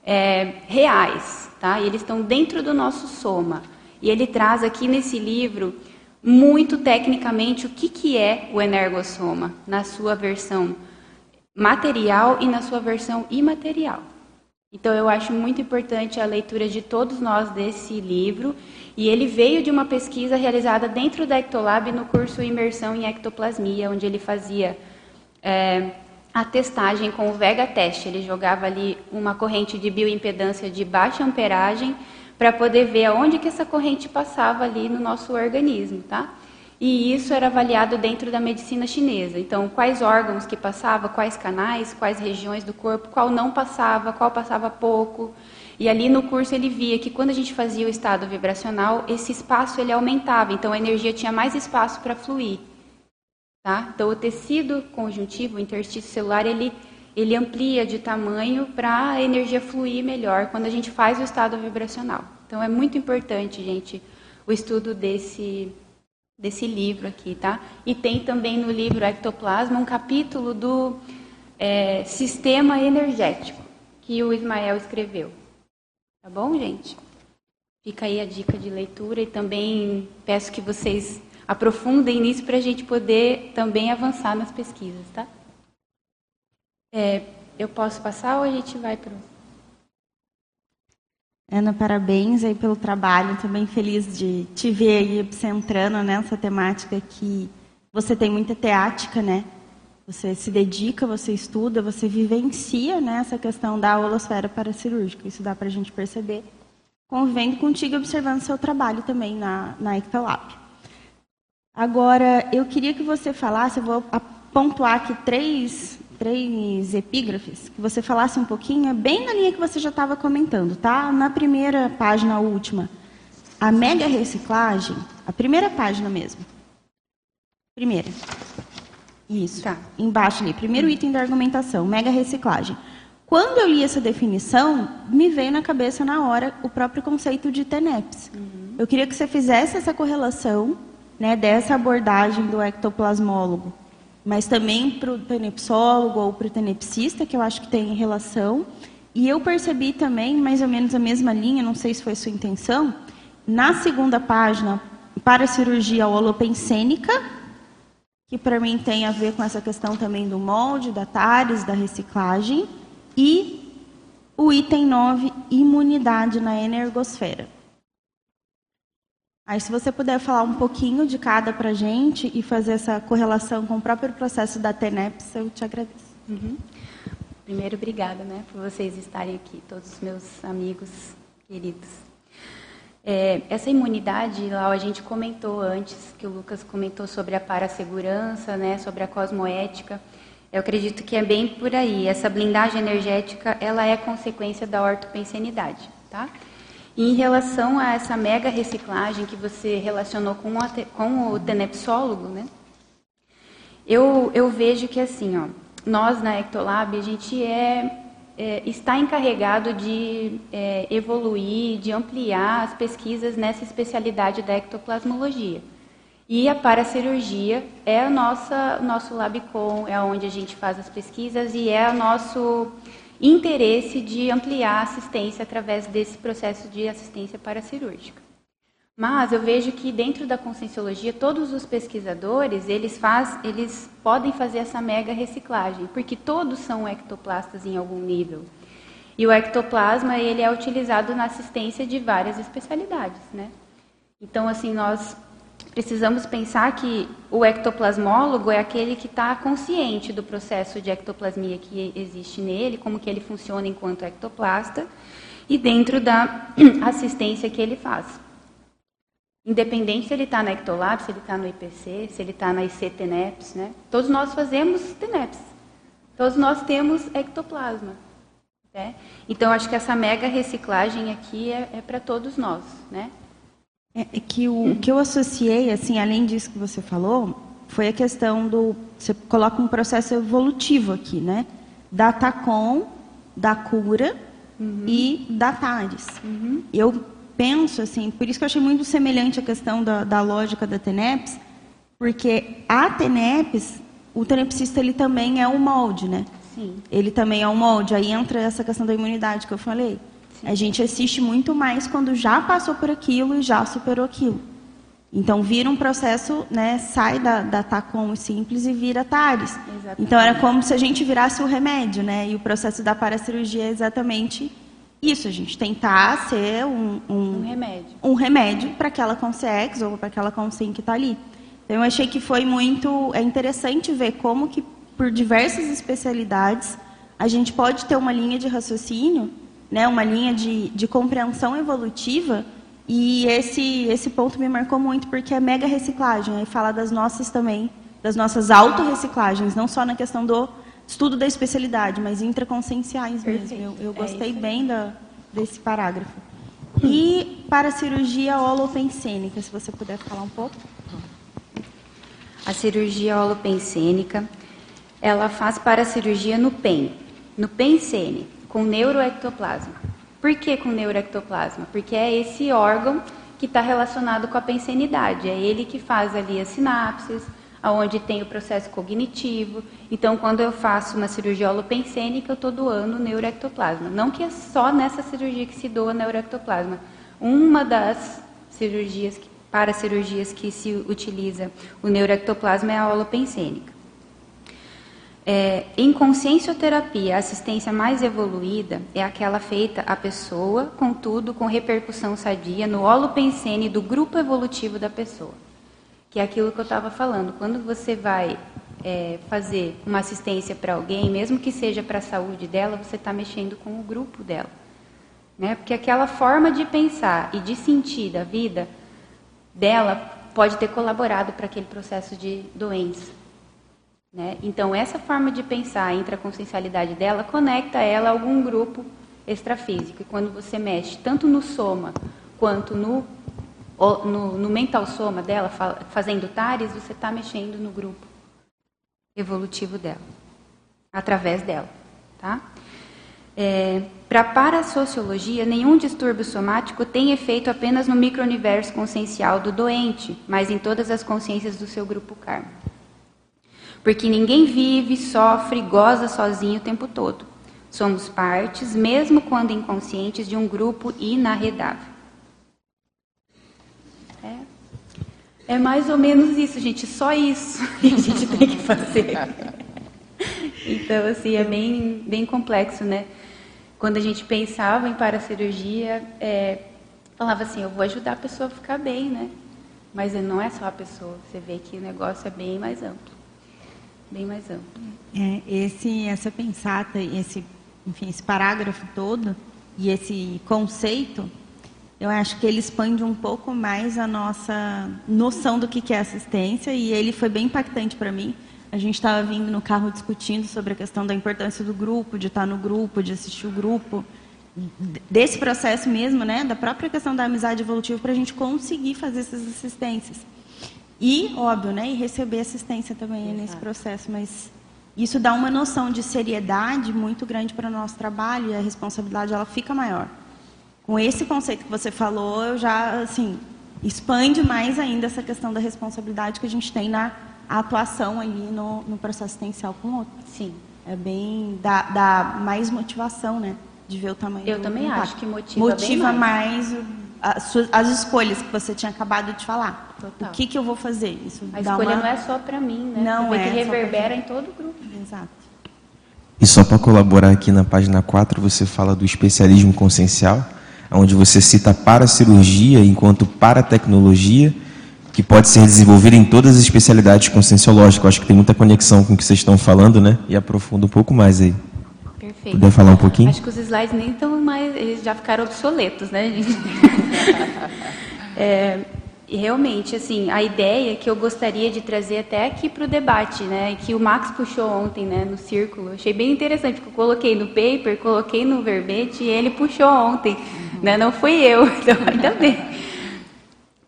é, reais, tá? E eles estão dentro do nosso soma. E ele traz aqui nesse livro, muito tecnicamente, o que, que é o energossoma, na sua versão material e na sua versão imaterial. Então, eu acho muito importante a leitura de todos nós desse livro. E ele veio de uma pesquisa realizada dentro da Ectolab no curso Imersão em Ectoplasmia, onde ele fazia é, a testagem com o Vega Test. Ele jogava ali uma corrente de bioimpedância de baixa amperagem para poder ver aonde que essa corrente passava ali no nosso organismo, tá? E isso era avaliado dentro da medicina chinesa. Então, quais órgãos que passava, quais canais, quais regiões do corpo, qual não passava, qual passava pouco. E ali no curso ele via que quando a gente fazia o estado vibracional, esse espaço ele aumentava, então a energia tinha mais espaço para fluir. Tá? Então o tecido conjuntivo, o interstício celular, ele, ele amplia de tamanho para a energia fluir melhor quando a gente faz o estado vibracional. Então é muito importante, gente, o estudo desse, desse livro aqui, tá? E tem também no livro Ectoplasma um capítulo do é, sistema energético que o Ismael escreveu. Tá bom, gente? Fica aí a dica de leitura e também peço que vocês aprofundem nisso para a gente poder também avançar nas pesquisas, tá? É, eu posso passar ou a gente vai para. Ana, parabéns aí pelo trabalho. Também feliz de te ver aí centrando nessa temática que você tem muita teática, né? Você se dedica, você estuda, você vivencia né, essa questão da holosfera paracirúrgica. Isso dá para a gente perceber convivendo contigo e observando seu trabalho também na, na Ectolab. Agora, eu queria que você falasse, eu vou pontuar aqui três, três epígrafes, que você falasse um pouquinho, bem na linha que você já estava comentando, tá? Na primeira página, a última, a mega reciclagem, a primeira página mesmo. Primeira. Isso. Tá. Embaixo ali, primeiro item da argumentação, mega reciclagem. Quando eu li essa definição, me veio na cabeça na hora o próprio conceito de TENEPS. Uhum. Eu queria que você fizesse essa correlação né, dessa abordagem do ectoplasmólogo, mas também para o tenepsólogo ou para o tenepsista, que eu acho que tem relação. E eu percebi também, mais ou menos a mesma linha, não sei se foi sua intenção, na segunda página, para a cirurgia holopensênica, que para mim tem a ver com essa questão também do molde, da TARES, da reciclagem, e o item 9, imunidade na energosfera. Aí, se você puder falar um pouquinho de cada para a gente e fazer essa correlação com o próprio processo da TENEPS, eu te agradeço. Uhum. Primeiro, obrigada né, por vocês estarem aqui, todos os meus amigos queridos. É, essa imunidade, lá a gente comentou antes, que o Lucas comentou sobre a parasegurança, né, sobre a cosmoética. Eu acredito que é bem por aí. Essa blindagem energética, ela é consequência da ortopensenidade, tá? Em relação a essa mega reciclagem que você relacionou com o, com o tenepsólogo, né? Eu, eu vejo que assim, ó, nós na Ectolab, a gente é é, está encarregado de é, evoluir, de ampliar as pesquisas nessa especialidade da ectoplasmologia. E a paracirurgia é o nossa, nosso labcom, é onde a gente faz as pesquisas e é o nosso interesse de ampliar a assistência através desse processo de assistência paracirúrgica. Mas eu vejo que dentro da conscienciologia, todos os pesquisadores, eles, faz, eles podem fazer essa mega reciclagem, porque todos são ectoplastas em algum nível. E o ectoplasma, ele é utilizado na assistência de várias especialidades, né? Então, assim, nós precisamos pensar que o ectoplasmólogo é aquele que está consciente do processo de ectoplasmia que existe nele, como que ele funciona enquanto ectoplasta, e dentro da [CLEARS THROAT] assistência que ele faz. Independente se ele está na Ectolab, se ele está no IPC, se ele está na IC-TENEPS, né? Todos nós fazemos TENEPS. Todos nós temos ectoplasma. Né? Então, acho que essa mega reciclagem aqui é, é para todos nós, né? É, é que o, o, que eu associei, assim, além disso que você falou, foi a questão do... Você coloca um processo evolutivo aqui, né? Da TACOM, da cura uhum. e da TARES. Uhum. Eu penso assim, por isso que eu achei muito semelhante a questão da, da lógica da TENEPS, porque a TENEPS, o tenepsista ele também é um molde, né? Sim. Ele também é um molde. Aí entra essa questão da imunidade que eu falei. Sim. A gente assiste muito mais quando já passou por aquilo e já superou aquilo. Então vira um processo, né, sai da, da TACOM simples e vira TARES. Exatamente. Então era como se a gente virasse o remédio, né? E o processo da paracirurgia é exatamente isso, a gente tentar ser um, um, um remédio, um remédio para aquela consex ou para aquela consim que está ali. Então, eu achei que foi muito é interessante ver como que por diversas especialidades a gente pode ter uma linha de raciocínio, né, uma linha de, de compreensão evolutiva E esse, esse ponto me marcou muito, porque é mega reciclagem. Aí fala das nossas também, das nossas autorreciclagens, não só na questão do estudo da especialidade, mas intraconscienciais mesmo. Eu, eu é gostei é bem da, desse parágrafo. E para a cirurgia holopensênica, se você puder falar um pouco. A cirurgia holopensênica, ela faz para a cirurgia no PEN, no PEN-CN, com neuroectoplasma. Por que com neuroectoplasma? Porque é esse órgão que está relacionado com a pensenidade. É ele que faz ali as sinapses, aonde tem o processo cognitivo. Então, quando eu faço uma cirurgia holopensênica, eu estou doando neuroectoplasma. Não que é só nessa cirurgia que se doa neuroectoplasma. Uma das cirurgias, para cirurgias que se utiliza o neuroectoplasma é a holopensênica. É, em consciencioterapia, a assistência mais evoluída é aquela feita à pessoa, contudo, com repercussão sadia no holopensene do grupo evolutivo da pessoa que é aquilo que eu estava falando. Quando você vai é, fazer uma assistência para alguém, mesmo que seja para a saúde dela, você está mexendo com o grupo dela. Né? Porque aquela forma de pensar e de sentir da vida dela pode ter colaborado para aquele processo de doença. Né? Então, essa forma de pensar, a intraconsciencialidade dela, conecta ela a algum grupo extrafísico. E quando você mexe tanto no soma quanto no no, no mental soma dela, fazendo tares, você está mexendo no grupo evolutivo dela, através dela. Tá? É, Para a parasociologia, nenhum distúrbio somático tem efeito apenas no microuniverso consciencial do doente, mas em todas as consciências do seu grupo karma. Porque ninguém vive, sofre, goza sozinho o tempo todo. Somos partes, mesmo quando inconscientes, de um grupo inarredável. É mais ou menos isso, gente. Só isso [LAUGHS] que a gente tem que fazer. [LAUGHS] Então, assim, é bem, bem complexo, né? Quando a gente pensava em paracirurgia, é, falava assim, eu vou ajudar a pessoa a ficar bem, né? Mas não é só a pessoa. Você vê que o negócio é bem mais amplo. Bem mais amplo. É, esse, essa pensata, esse, enfim, esse parágrafo todo e esse conceito eu acho que ele expande um pouco mais a nossa noção do que é assistência e ele foi bem impactante para mim. A gente estava vindo no carro discutindo sobre a questão da importância do grupo, de estar no grupo, de assistir o grupo, desse processo mesmo, né, da própria questão da amizade evolutiva para a gente conseguir fazer essas assistências. E, óbvio, né, e receber assistência também Exato. nesse processo, mas isso dá uma noção de seriedade muito grande para o nosso trabalho e a responsabilidade ela fica maior com esse conceito que você falou, eu já, assim, expande mais ainda essa questão da responsabilidade que a gente tem na atuação ali no, no processo assistencial com o outro. Sim. É bem, dá, dá mais motivação, né? De ver o tamanho Eu também impacto. acho que motiva, motiva mais. mais as, as, escolhas que você tinha acabado de falar. Total. O que, que eu vou fazer? Isso a escolha uma... não é só para mim, né? Não é. que reverbera em todo o grupo. Exato. E só para colaborar aqui na página 4, você fala do especialismo consciencial onde você cita para cirurgia enquanto para tecnologia, que pode ser desenvolvida em todas as especialidades conscienciológicas. Acho que tem muita conexão com o que vocês estão falando, né? E aprofunda um pouco mais aí. Perfeito. Puder falar um pouquinho? Acho que os slides nem estão mais, eles já ficaram obsoletos, né, gente? [LAUGHS] é, e realmente, assim, a ideia que eu gostaria de trazer até aqui para o debate, né, que o Max puxou ontem, né, no círculo, achei bem interessante, porque eu coloquei no paper, coloquei no verbete e ele puxou ontem, né, não fui eu, [LAUGHS] então ainda bem.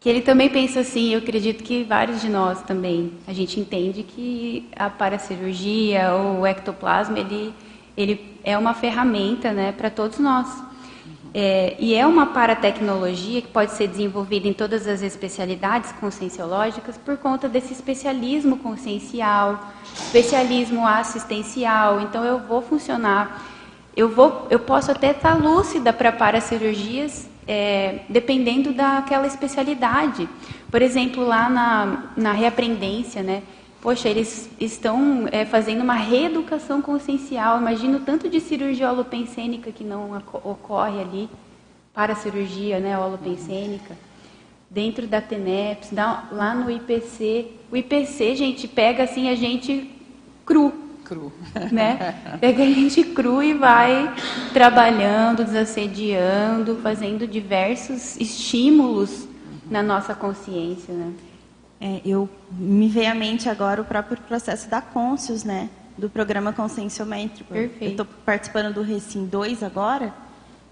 Que ele também pensa assim, eu acredito que vários de nós também, a gente entende que a paracirurgia ou o ectoplasma, ele, ele é uma ferramenta, né, para todos nós. É, e é uma paratecnologia que pode ser desenvolvida em todas as especialidades conscienciológicas por conta desse especialismo consciencial, especialismo assistencial. Então, eu vou funcionar, eu, vou, eu posso até estar lúcida para paracirurgias, é, dependendo daquela especialidade. Por exemplo, lá na, na reaprendência, né? Poxa, eles estão é, fazendo uma reeducação consciencial. Imagina o tanto de cirurgia holopensênica que não ocorre ali para a cirurgia né, holopensênica. Dentro da TENEPS, lá no IPC. O IPC, gente, pega assim a gente cru, cru. [LAUGHS] Né? Pega a gente cru e vai trabalhando, desassediando, fazendo diversos estímulos na nossa consciência, né? É, eu me veio à mente agora o próprio processo da Conscius, né? Do programa conscienciométrico. Perfeito. Eu estou participando do Recim 2 agora,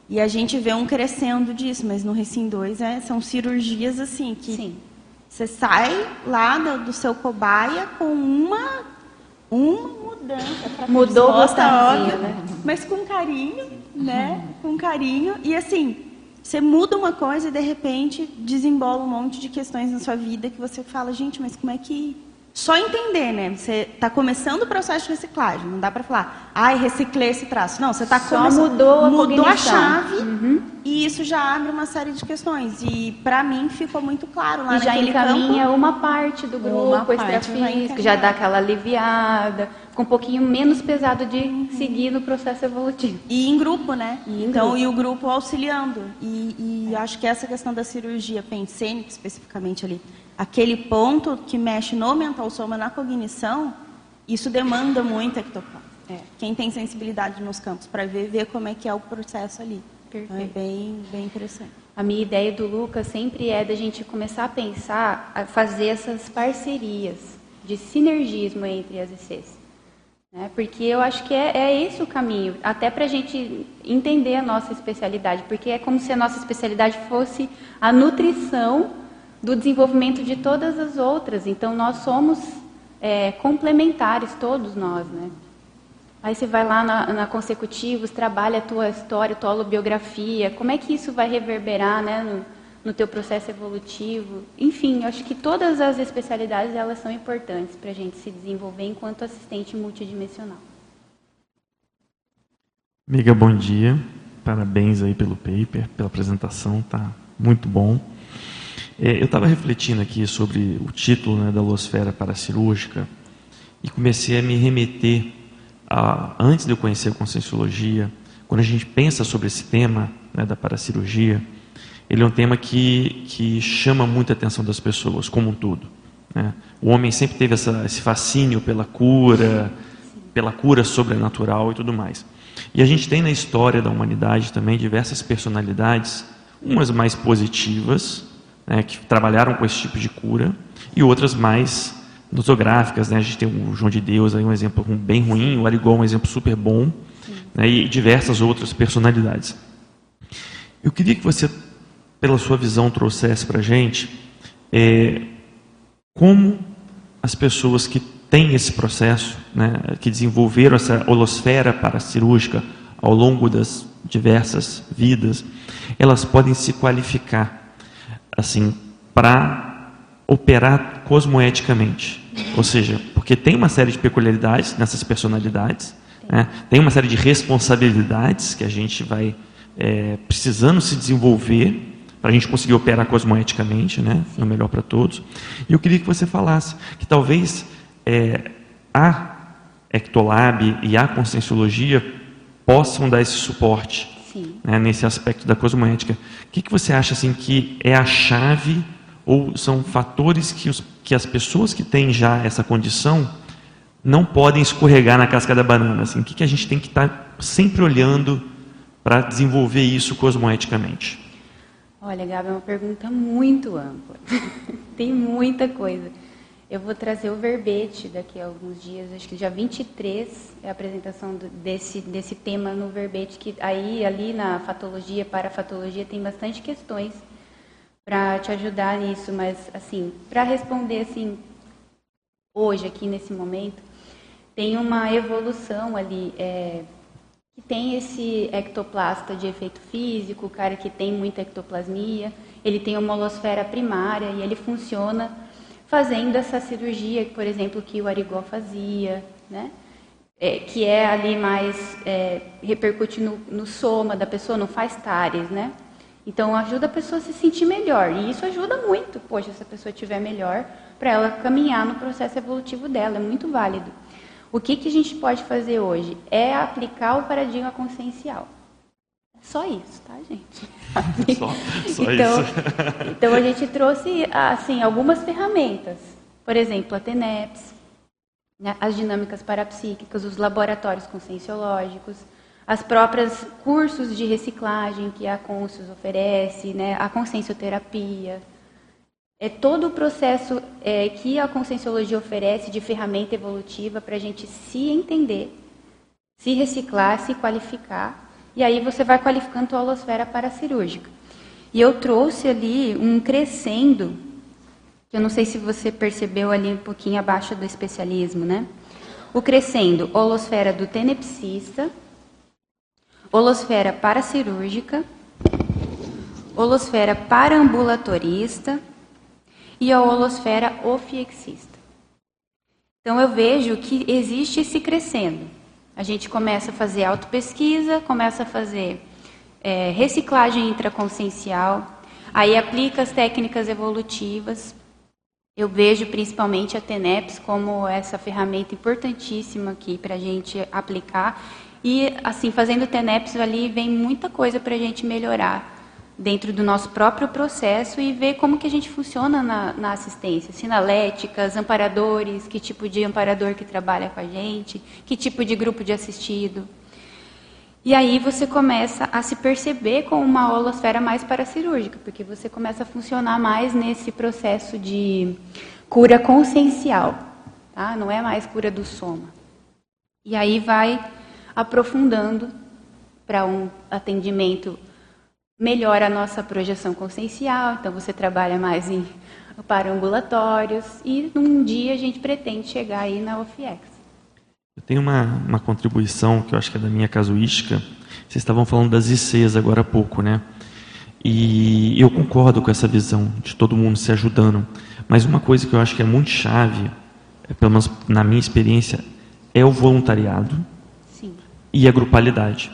e a gente vê um crescendo disso, mas no Recim 2 é, são cirurgias assim que Sim. você sai lá do, do seu cobaia com uma, uma mudança. pra Mudou o resposta, óbvio, né? Mas com carinho, né? Com carinho. E assim, você muda uma coisa e de repente desembola um monte de questões na sua vida que você fala, gente, mas como é que. Só entender, né? Você está começando o processo de reciclagem. Não dá para falar, ai, reciclei esse traço. Não, você está começando. mudou a mudou a cognição. chave Uhum. e isso já abre uma série de questões. E para mim ficou muito claro lá E já encaminha campo. uma parte do grupo extrafísico, já dá aquela aliviada, com um pouquinho menos pesado de seguir no processo evolutivo. E em grupo, né? E em então, grupo. e o grupo auxiliando. E, e acho que essa questão da cirurgia pensênica, especificamente ali, aquele ponto que mexe no mental soma, na cognição, isso demanda muito ectoplasma. É. Quem tem sensibilidade nos campos para ver, vê como é que é o processo ali. Então, é Perfeito. bem, bem interessante. A minha ideia do Lucas sempre é da gente começar a pensar, a fazer essas parcerias de sinergismo entre as ICs. Né? Porque eu acho que é, é esse o caminho, até para a gente entender a nossa especialidade, porque é como se a nossa especialidade fosse a nutrição do desenvolvimento de todas as outras. Então, nós somos é, complementares, todos nós, né? Aí você vai lá na, na Consecutivos, trabalha a tua história, tua holobiografia, como é que isso vai reverberar né, no, no teu processo evolutivo? Enfim, eu acho que todas as especialidades elas são importantes para a gente se desenvolver enquanto assistente multidimensional. Amiga, bom dia. Parabéns aí pelo paper, pela apresentação, tá muito bom. É, eu estava refletindo aqui sobre o título né, da Losfera Paracirúrgica e comecei a me remeter a, antes de eu conhecer a Conscienciologia, quando a gente pensa sobre esse tema né, da paracirurgia, ele é um tema que, que chama muita atenção das pessoas, como um todo. né? O homem sempre teve essa, esse fascínio pela cura, pela cura sobrenatural e tudo mais. E a gente tem na história da humanidade também diversas personalidades, umas mais positivas, né, que trabalharam com esse tipo de cura, e outras mais nosográficas. Né? A gente tem o João de Deus, aí um exemplo bem ruim, o Arigó um exemplo super bom, né, e diversas outras personalidades. Eu queria que você, pela sua visão, trouxesse para a gente é, como as pessoas que têm esse processo, né, que desenvolveram essa holosfera paracirúrgica ao longo das diversas vidas, elas podem se qualificar assim para operar cosmoeticamente. Ou seja, porque tem uma série de peculiaridades nessas personalidades, né? tem uma série de responsabilidades que a gente vai é, precisando se desenvolver para a gente conseguir operar cosmoeticamente, né? no melhor para todos. E eu queria que você falasse que talvez é, a Ectolab e a Conscienciologia possam dar esse suporte. Né, nesse aspecto da cosmoética. O que, que você acha assim que é a chave ou são fatores que, os, que as pessoas que têm já essa condição não podem escorregar na casca da banana? Assim, o que, que a gente tem que estar sempre olhando para desenvolver isso cosmoeticamente? Olha, Gabi, é uma pergunta muito ampla. [LAUGHS] Tem muita coisa. Eu vou trazer o verbete daqui a alguns dias, acho que dia 23 é a apresentação desse, desse tema no verbete, que aí ali na fatologia, parafatologia, tem bastante questões para te ajudar nisso, mas assim, para responder assim, hoje, aqui nesse momento, tem uma evolução ali, é, que tem esse ectoplasta de efeito físico, o cara que tem muita ectoplasmia, ele tem uma holosfera primária e ele funciona fazendo essa cirurgia, por exemplo, que o Arigó fazia, né? É, que é ali mais, é, repercute no, no soma da pessoa, não faz tares, né? Então ajuda a pessoa a se sentir melhor, e isso ajuda muito, poxa, se a pessoa estiver melhor, para ela caminhar no processo evolutivo dela, é muito válido. O que, que a gente pode fazer hoje? É aplicar o paradigma consciencial. Só isso, tá, gente? [LAUGHS] Só, só então, isso. então a gente trouxe assim algumas ferramentas. Por exemplo, a TENEPS, né, as dinâmicas parapsíquicas, os laboratórios conscienciológicos, as próprias cursos de reciclagem que a Conscius oferece, né, a consciencioterapia, é todo o processo é, que a conscienciologia oferece de ferramenta evolutiva para a gente se entender, se reciclar, se qualificar, e aí você vai qualificando a holosfera paracirúrgica. E eu trouxe ali um crescendo, que eu não sei se você percebeu ali um pouquinho abaixo do especialismo, né? O crescendo, holosfera do tenepsista, holosfera paracirúrgica, holosfera paraambulatorista e a holosfera ofiexista. Então eu vejo que existe esse crescendo. A gente começa a fazer autopesquisa, começa a fazer é, reciclagem intraconsciencial, aí aplica as técnicas evolutivas. Eu vejo principalmente a TENEPS como essa ferramenta importantíssima aqui para a gente aplicar. E, assim, fazendo TENEPS ali, vem muita coisa para a gente melhorar dentro do nosso próprio processo e ver como que a gente funciona na, na assistência, sinaléticas, amparadores, que tipo de amparador que trabalha com a gente, que tipo de grupo de assistido. E aí você começa a se perceber com uma holosfera mais paracirúrgica, porque você começa a funcionar mais nesse processo de cura consciencial, tá? não é mais cura do soma. E aí vai aprofundando para um atendimento melhora a nossa projeção consciencial, então você trabalha mais em parambulatórios e num dia a gente pretende chegar aí na OFIEX. Eu tenho uma, uma contribuição que eu acho que é da minha casuística. Vocês estavam falando das ICs agora há pouco, né? E eu concordo com essa visão de todo mundo se ajudando. Mas uma coisa que eu acho que é muito chave, é, pelo menos na minha experiência, é o voluntariado Sim. e a grupalidade.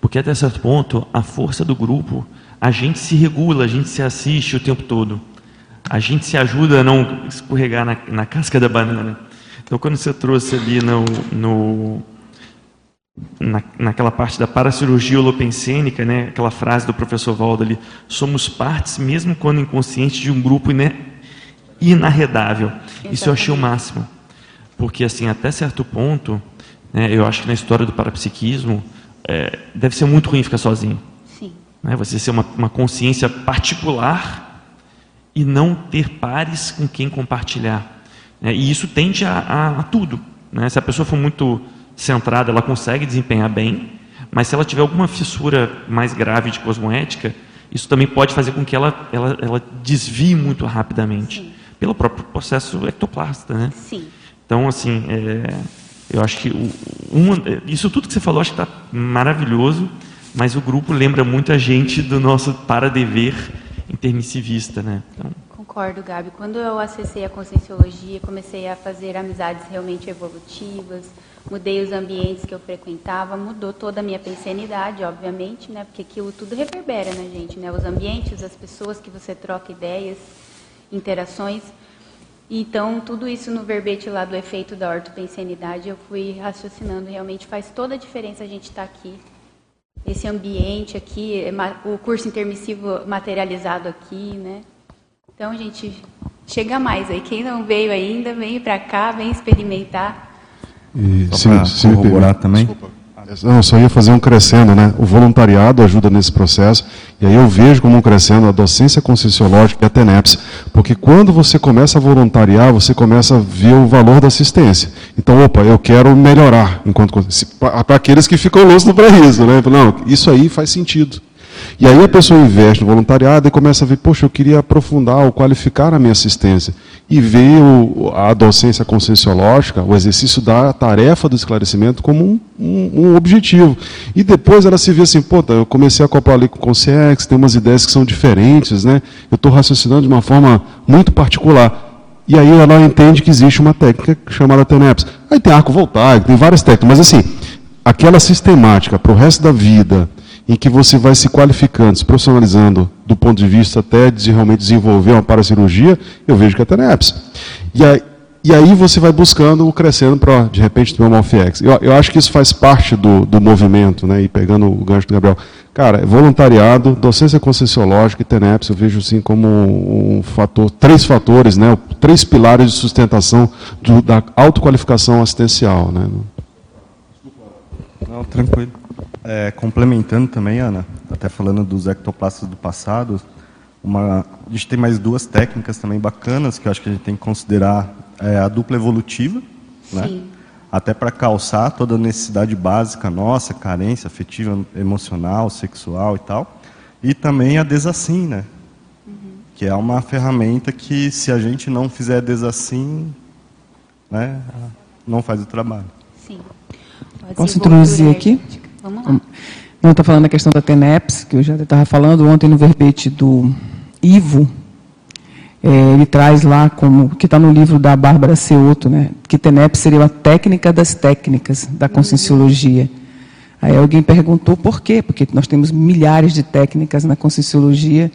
Porque até certo ponto, a força do grupo, a gente se regula, a gente se assiste o tempo todo. A gente se ajuda a não escorregar na, na casca da banana. Então, quando você trouxe ali no, no na, naquela parte da paracirurgia holopensênica, né, aquela frase do professor Valdo ali, somos partes, mesmo quando inconscientes, de um grupo ine, inarredável. Isso eu achei o máximo. Porque, assim, até certo ponto, né, eu acho que na história do parapsiquismo, é, deve ser muito ruim ficar sozinho. Sim. Né, você ser uma, uma consciência particular e não ter pares com quem compartilhar. É, e isso tende a, a, a tudo. Né? Se a pessoa for muito centrada, ela consegue desempenhar bem, mas se ela tiver alguma fissura mais grave de cosmoética, isso também pode fazer com que ela, ela, ela desvie muito rapidamente, Sim. pelo próprio processo ectoplasta. Né? Sim. Então, assim, é, eu acho que um, isso tudo que você falou, acho que está maravilhoso, mas o grupo lembra muito a gente do nosso para-dever intermissivista. Né? Então, Concordo, Gabi. Quando eu acessei a Conscienciologia, comecei a fazer amizades realmente evolutivas, mudei os ambientes que eu frequentava, mudou toda a minha pensenidade, obviamente, né? Porque aquilo tudo reverbera na gente, né? Os ambientes, as pessoas que você troca ideias, interações. Então, tudo isso no verbete lá do efeito da ortopensenidade, eu fui raciocinando, realmente faz toda a diferença a gente estar tá aqui. Esse ambiente aqui, o curso intermissivo materializado aqui, né? Então, gente, chega mais aí. Quem não veio ainda, vem para cá, vem experimentar. E, Só sim, corroborar também. Desculpa. Não, eu só ia fazer um crescendo, né? O voluntariado ajuda nesse processo, e aí eu vejo como um crescendo a docência conscienciológica e a TENEPS, porque quando você começa a voluntariar, você começa a ver o valor da assistência. Então, opa, eu quero melhorar, enquanto para aqueles que ficam loucos no pré-risco, né? Não, isso aí faz sentido. E aí a pessoa investe no voluntariado e começa a ver, poxa, eu queria aprofundar ou qualificar a minha assistência. E vê o, a docência conscienciológica, o exercício da tarefa do esclarecimento como um, um, um, objetivo. E depois ela se vê assim, pô, tá, eu comecei a acoplar ali com o Consciex, tem umas ideias que são diferentes, né? eu estou raciocinando de uma forma muito particular. E aí ela entende que existe uma técnica chamada TENEPS. Aí tem arco voltaico, tem várias técnicas, mas assim, aquela sistemática para o resto da vida, em que você vai se qualificando, se profissionalizando do ponto de vista até de realmente desenvolver uma paracirurgia, eu vejo que é TENEPS. E, aí, e aí você vai buscando, crescendo para, de repente, ter uma OFX. Eu, eu acho que isso faz parte do, do movimento, né? e pegando o gancho do Gabriel. Cara, voluntariado, docência conscienciológica e TENEPS, eu vejo assim como um, fator, três fatores, né? três pilares de sustentação do, da autoqualificação assistencial. Né? Não, tranquilo. É, complementando também, Ana, até falando dos ectoplastas do passado, uma, a gente tem mais duas técnicas também bacanas que eu acho que a gente tem que considerar é, a dupla evolutiva, né? até para calçar toda a necessidade básica nossa, carência afetiva, emocional, sexual e tal, e também a desassim, né? Uhum. que é uma ferramenta que se a gente não fizer desassim, né, não faz o trabalho. Sim. Posso introduzir aqui? Não está falando a questão da TENEPS, que eu já estava falando ontem no verbete do Ivo, é, ele traz lá, como que está no livro da Bárbara Ceuto, né, que TENEP seria a técnica das técnicas da conscienciologia. Aí alguém perguntou por quê, porque nós temos milhares de técnicas na conscienciologia,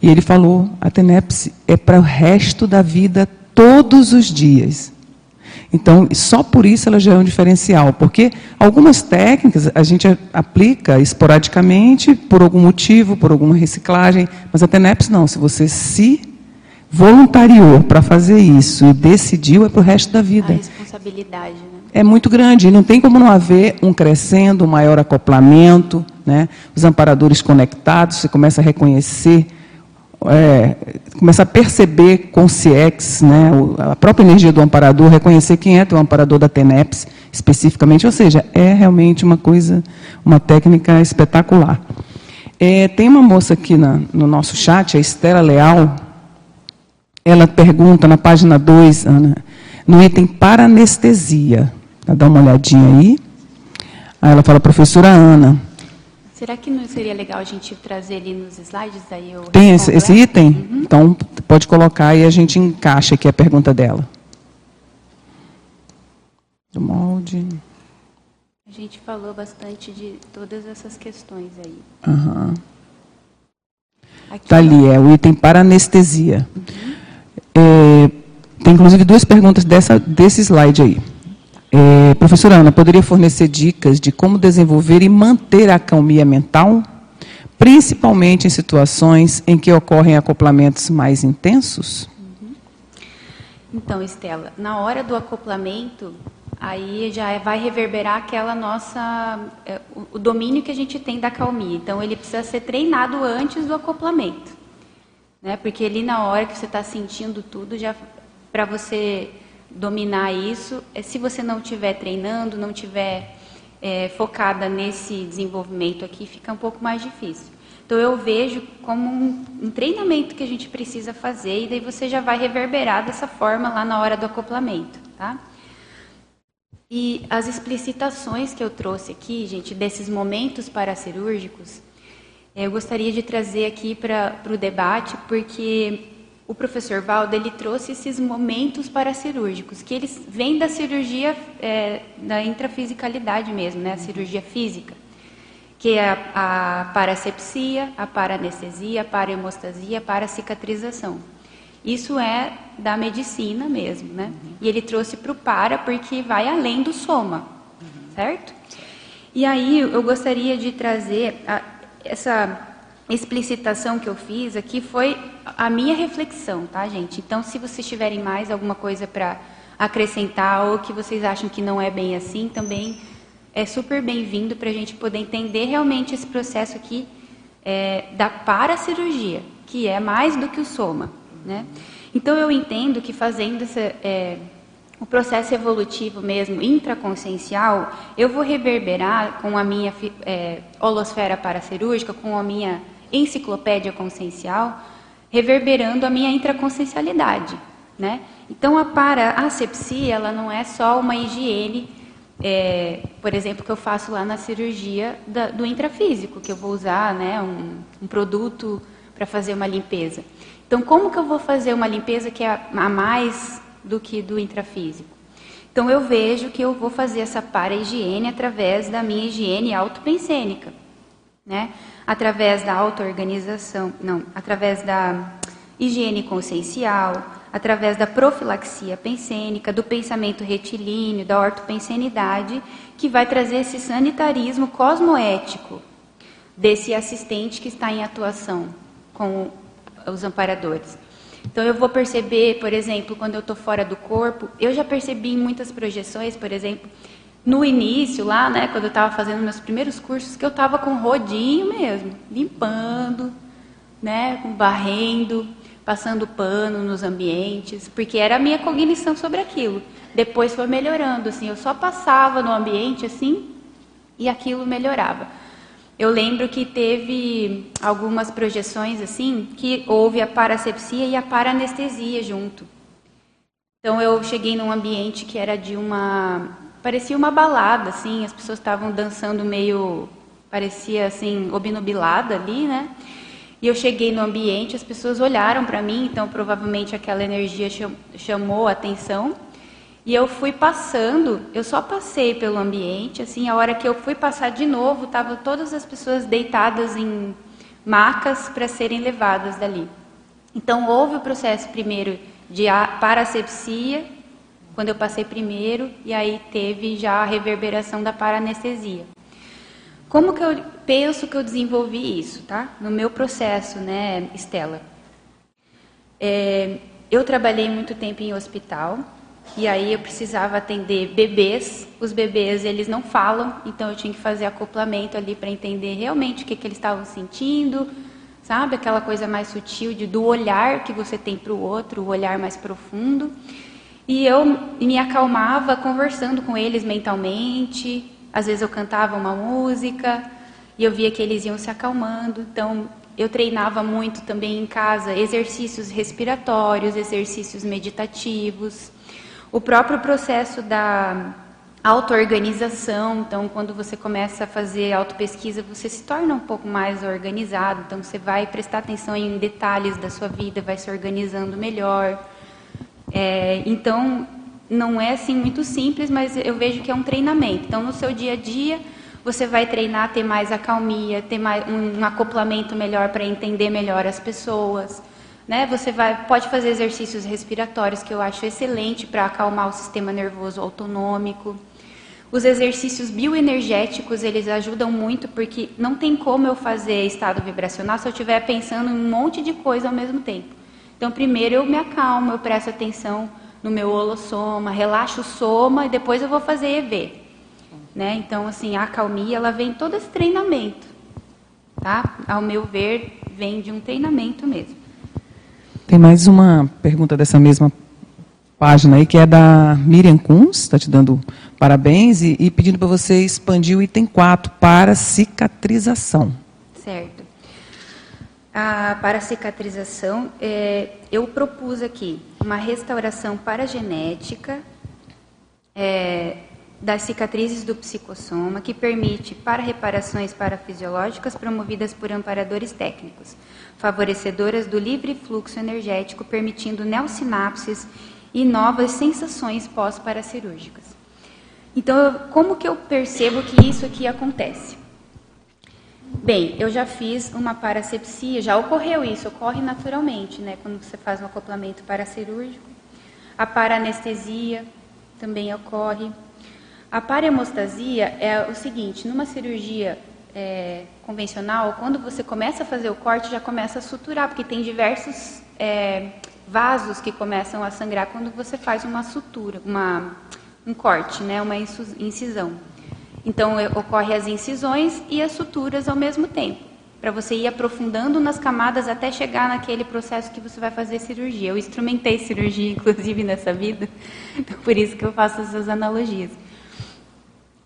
e ele falou, a TENEPS é para o resto da vida, todos os dias. Então, só por isso ela já é um diferencial, porque algumas técnicas a gente aplica esporadicamente, por algum motivo, por alguma reciclagem, mas a TENEPS não, se você se voluntariou para fazer isso e decidiu, é para o resto da vida. A responsabilidade, né? É muito grande, não tem como não haver um crescendo, um maior acoplamento, né? os amparadores conectados, você começa a reconhecer, é, começa a perceber com o CIEX, né? a própria energia do amparador, reconhecer quem é o amparador da TENEPS, especificamente, ou seja, é realmente uma coisa, uma técnica espetacular. É, tem uma moça aqui na, no nosso chat, a Estela Leal, ela pergunta na página 2, Ana, no item para anestesia. Dá uma olhadinha aí. Aí ela fala, professora Ana. Será que não seria legal a gente trazer ali nos slides? Aí eu Tem esse, esse item? Uhum. Então, pode colocar e a gente encaixa aqui a pergunta dela. Do molde. A gente falou bastante de todas essas questões aí. Uhum. Está ali, é o item para anestesia. Uhum. É, tem inclusive duas perguntas dessa, desse slide aí. É, professora Ana, poderia fornecer dicas de como desenvolver e manter a calmia mental, principalmente em situações em que ocorrem acoplamentos mais intensos? Uhum. Então, Estela, na hora do acoplamento, aí já vai reverberar aquela nossa é, o domínio que a gente tem da calmia. Então, ele precisa ser treinado antes do acoplamento né? Porque ali na hora que você está sentindo tudo, já para você dominar isso, é, se você não estiver treinando, não estiver é, focada nesse desenvolvimento aqui, fica um pouco mais difícil. Então eu vejo como um, um, treinamento que a gente precisa fazer e daí você já vai reverberar dessa forma lá na hora do acoplamento, tá? E as explicitações que eu trouxe aqui, gente, desses momentos paracirúrgicos, eu gostaria de trazer aqui para o debate, porque o professor Valdo ele trouxe esses momentos paracirúrgicos, que eles vêm da cirurgia é, da intrafisicalidade mesmo, né, a cirurgia física, que é a, a parasepsia, a paranestesia, a parahemostasia, a paracicatrização. Isso é da medicina mesmo, né? E ele trouxe para o para porque vai além do soma, certo? E aí eu gostaria de trazer a, essa explicitação que eu fiz aqui foi a minha reflexão, tá, gente? Então, se vocês tiverem mais alguma coisa para acrescentar ou que vocês acham que não é bem assim, também é super bem-vindo para a gente poder entender realmente esse processo aqui é, da paracirurgia, que é mais do que o soma, né? Então, eu entendo que fazendo essa, é, o processo evolutivo mesmo, intraconsciencial, eu vou reverberar com a minha é, holosfera paracirúrgica, com a minha enciclopédia consciencial, reverberando a minha intraconsciencialidade. Né? Então, a para-asepsia, ela não é só uma higiene, é, por exemplo, que eu faço lá na cirurgia da, do intrafísico, que eu vou usar né, um, um produto para fazer uma limpeza. Então, como que eu vou fazer uma limpeza que é a mais do que do intrafísico. Então eu vejo que eu vou fazer essa para-higiene através da minha higiene autopensênica, né? Através da auto-organização, não, através da higiene consciencial, através da profilaxia pensênica, do pensamento retilíneo, da ortopensenidade, que vai trazer esse sanitarismo cosmoético desse assistente que está em atuação com os amparadores. Então eu vou perceber, por exemplo, quando eu estou fora do corpo, eu já percebi em muitas projeções, por exemplo, no início lá, né, quando eu estava fazendo meus primeiros cursos, que eu estava com rodinho mesmo, limpando, né, varrendo, passando pano nos ambientes, porque era a minha cognição sobre aquilo. Depois foi melhorando, assim, eu só passava no ambiente assim e aquilo melhorava. Eu lembro que teve algumas projeções assim que houve a parasepsia e a paranestesia junto. Então eu cheguei num ambiente que era de uma parecia uma balada assim, as pessoas estavam dançando meio parecia assim obnubilada ali, né? E eu cheguei no ambiente, as pessoas olharam para mim, então provavelmente aquela energia chamou a atenção. E eu fui passando, eu só passei pelo ambiente, assim, a hora que eu fui passar de novo, estavam todas as pessoas deitadas em macas para serem levadas dali. Então houve o processo primeiro de parasepsia, quando eu passei primeiro, e aí teve já a reverberação da paranestesia. Como que eu penso que eu desenvolvi isso, tá? No meu processo, né, Estela? É, eu trabalhei muito tempo em hospital e aí eu precisava atender bebês. Os bebês eles não falam, então eu tinha que fazer acoplamento ali para entender realmente o que, que eles estavam sentindo, sabe? Aquela coisa mais sutil de, do olhar que você tem para o outro, o olhar mais profundo. E eu me acalmava conversando com eles mentalmente, às vezes eu cantava uma música e eu via que eles iam se acalmando. Então, eu treinava muito também em casa exercícios respiratórios, exercícios meditativos. O próprio processo da auto-organização, então quando você começa a fazer auto-pesquisa, você se torna um pouco mais organizado, então você vai prestar atenção em detalhes da sua vida, vai se organizando melhor. É, então, não é assim muito simples, mas eu vejo que é um treinamento. Então, no seu dia a dia, você vai treinar ter mais acalmia, ter mais, um, um acoplamento melhor para entender melhor as pessoas. Né? Você vai, pode fazer exercícios respiratórios, que eu acho excelente para acalmar o sistema nervoso autonômico. Os exercícios bioenergéticos, eles ajudam muito, porque não tem como eu fazer estado vibracional se eu estiver pensando em um monte de coisa ao mesmo tempo. Então, primeiro eu me acalmo, eu presto atenção no meu holossoma, relaxo o soma e depois eu vou fazer EV. Né? Então, assim, a acalmia, ela vem todo esse treinamento. Tá? Ao meu ver, vem de um treinamento mesmo. Tem mais uma pergunta dessa mesma página aí, que é da Miriam Kunz, está te dando parabéns e, e pedindo para você expandir o item 4 para cicatrização. Certo. Para cicatrização, é, eu propus aqui uma restauração paragenética é, das cicatrizes do psicossoma, que permite para reparações parafisiológicas promovidas por amparadores técnicos, favorecedoras do livre fluxo energético, permitindo neosinapses e novas sensações pós-paracirúrgicas. Então, como que eu percebo que isso aqui acontece? Bem, eu já fiz uma parasepsia, já ocorreu isso, ocorre naturalmente, né, quando você faz um acoplamento paracirúrgico. A paranestesia também ocorre. A parahemostasia é o seguinte, numa cirurgia é, convencional, quando você começa a fazer o corte, já começa a suturar, porque tem diversos é, vasos que começam a sangrar quando você faz uma sutura, uma, um corte, né, uma incisão. Então, ocorre as incisões e as suturas ao mesmo tempo, para você ir aprofundando nas camadas até chegar naquele processo que você vai fazer cirurgia. Eu instrumentei cirurgia, [LAUGHS] inclusive, nessa vida, então [LAUGHS] por isso que eu faço essas analogias.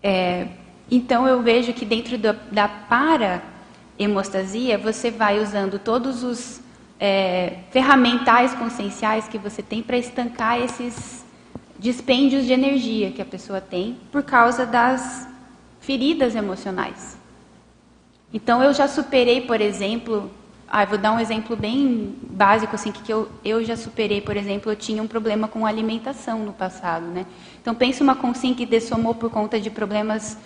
É, então, eu vejo que dentro do, da para-hemostasia, você vai usando todos os é, ferramentais conscienciais que você tem para estancar esses dispêndios de energia que a pessoa tem por causa das feridas emocionais. Então eu já superei, por exemplo, ah, vou dar um exemplo bem básico assim que eu, eu já superei, por exemplo, eu tinha um problema com alimentação no passado, né? Então pensa uma consciência que dessomou por conta de problemas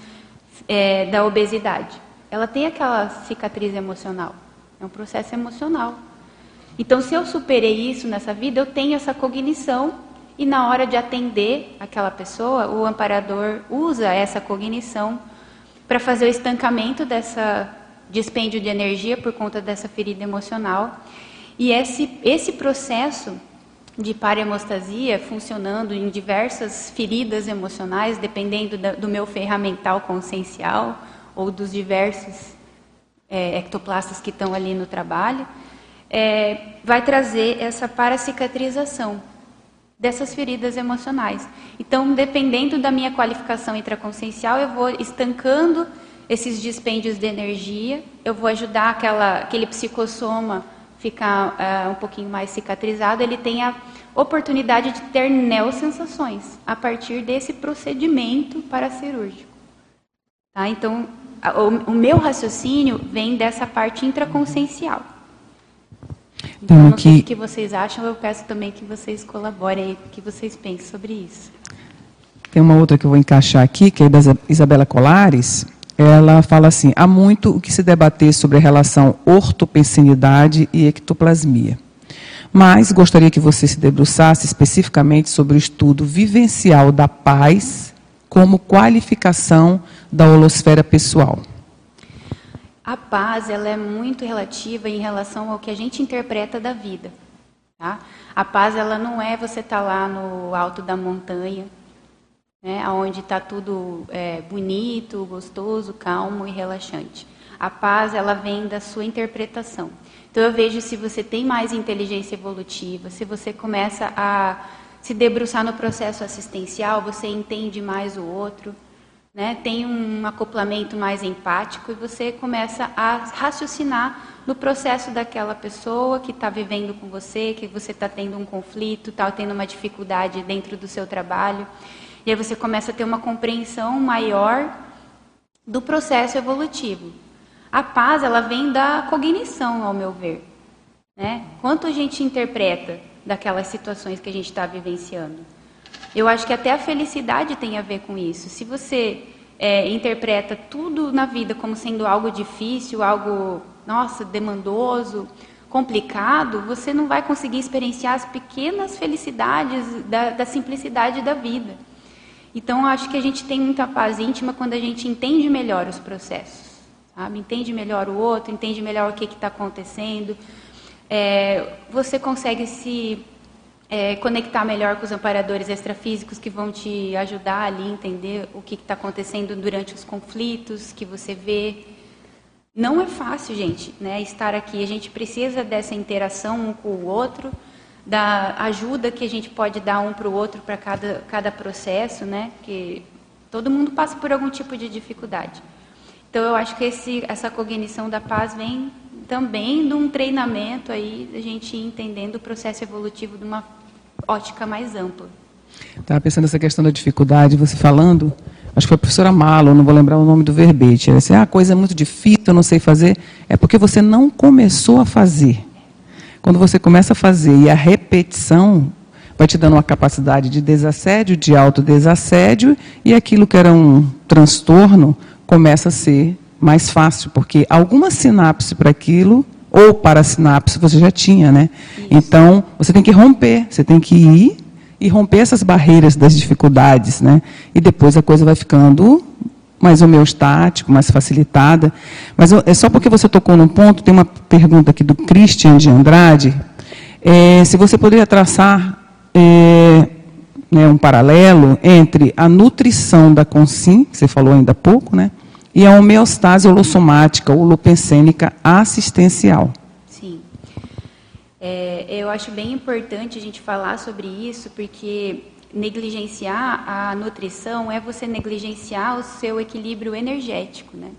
é, da obesidade. Ela tem aquela cicatriz emocional, é um processo emocional. Então, se eu superei isso nessa vida, eu tenho essa cognição e na hora de atender aquela pessoa, o amparador usa essa cognição para fazer o estancamento dessa dispêndio de energia por conta dessa ferida emocional. E esse, esse processo de parahemostasia funcionando em diversas feridas emocionais, dependendo da, do meu ferramental consciencial ou dos diversos é, ectoplastas que estão ali no trabalho, é, vai trazer essa paracicatrização dessas feridas emocionais. Então, dependendo da minha qualificação intraconsciencial, eu vou estancando esses dispêndios de energia, eu vou ajudar aquela, aquele psicossoma ficar uh, um pouquinho mais cicatrizado, ele tem a oportunidade de ter neosensações a partir desse procedimento paracirúrgico. Tá? Então, o, o meu raciocínio vem dessa parte intraconsciencial. Então, não sei o que vocês acham, eu peço também que vocês colaborem aí, que vocês pensem sobre isso. Tem uma outra que eu vou encaixar aqui, que é da Isabela Colares. Ela fala assim: há muito o que se debater sobre a relação ortopensinidade e ectoplasmia. Mas gostaria que você se debruçasse especificamente sobre o estudo vivencial da paz como qualificação da holosfera pessoal. A paz ela é muito relativa em relação ao que a gente interpreta da vida. Tá? A paz ela não é você estar tá lá no alto da montanha, né, onde está tudo é, bonito, gostoso, calmo e relaxante. A paz ela vem da sua interpretação. Então eu vejo se você tem mais inteligência evolutiva, se você começa a se debruçar no processo assistencial, você entende mais o outro né, tem um acoplamento mais empático e você começa a raciocinar no processo daquela pessoa que está vivendo com você, que você está tendo um conflito, está tendo uma dificuldade dentro do seu trabalho. E aí você começa a ter uma compreensão maior do processo evolutivo. A paz, ela vem da cognição, ao meu ver. Né? Quanto a gente interpreta daquelas situações que a gente está vivenciando. Eu acho que até a felicidade tem a ver com isso. Se você é, interpreta tudo na vida como sendo algo difícil, algo, nossa, demandoso, complicado, você não vai conseguir experienciar as pequenas felicidades da, da simplicidade da vida. Então, acho que a gente tem muita paz íntima quando a gente entende melhor os processos, sabe? Entende melhor o outro, entende melhor o que está acontecendo. É, você consegue se é, conectar melhor com os amparadores extrafísicos que vão te ajudar ali entender o que está acontecendo durante os conflitos que você vê. Não é fácil, gente, né, estar aqui. A gente precisa dessa interação um com o outro, da ajuda que a gente pode dar um para o outro para cada, cada processo, né? Que todo mundo passa por algum tipo de dificuldade. Então, eu acho que esse, essa cognição da paz vem também de um treinamento aí, a gente entendendo o processo evolutivo de uma ótica mais ampla. Estava pensando nessa questão da dificuldade, você falando, acho que foi a professora Malo, não vou lembrar o nome do verbete. Ela disse, ah, a coisa é muito difícil, eu não sei fazer. É porque você não começou a fazer. Quando você começa a fazer e a repetição vai te dando uma capacidade de desassédio, de autodesassédio, e aquilo que era um transtorno começa a ser mais fácil, porque alguma sinapse para aquilo ou para a sinapse você já tinha, né? Isso. Então, você tem que romper, você tem que ir e romper essas barreiras das dificuldades, né? E depois a coisa vai ficando mais homeostático, mais facilitada. Mas é só porque você tocou num ponto, tem uma pergunta aqui do Christian de Andrade, é, se você poderia traçar é, né, um paralelo entre a nutrição da consim, que você falou ainda há pouco, né? E a homeostase holossomática, holopensênica assistencial. Sim. É, eu acho bem importante a gente falar sobre isso, porque negligenciar a nutrição é você negligenciar o seu equilíbrio energético, né?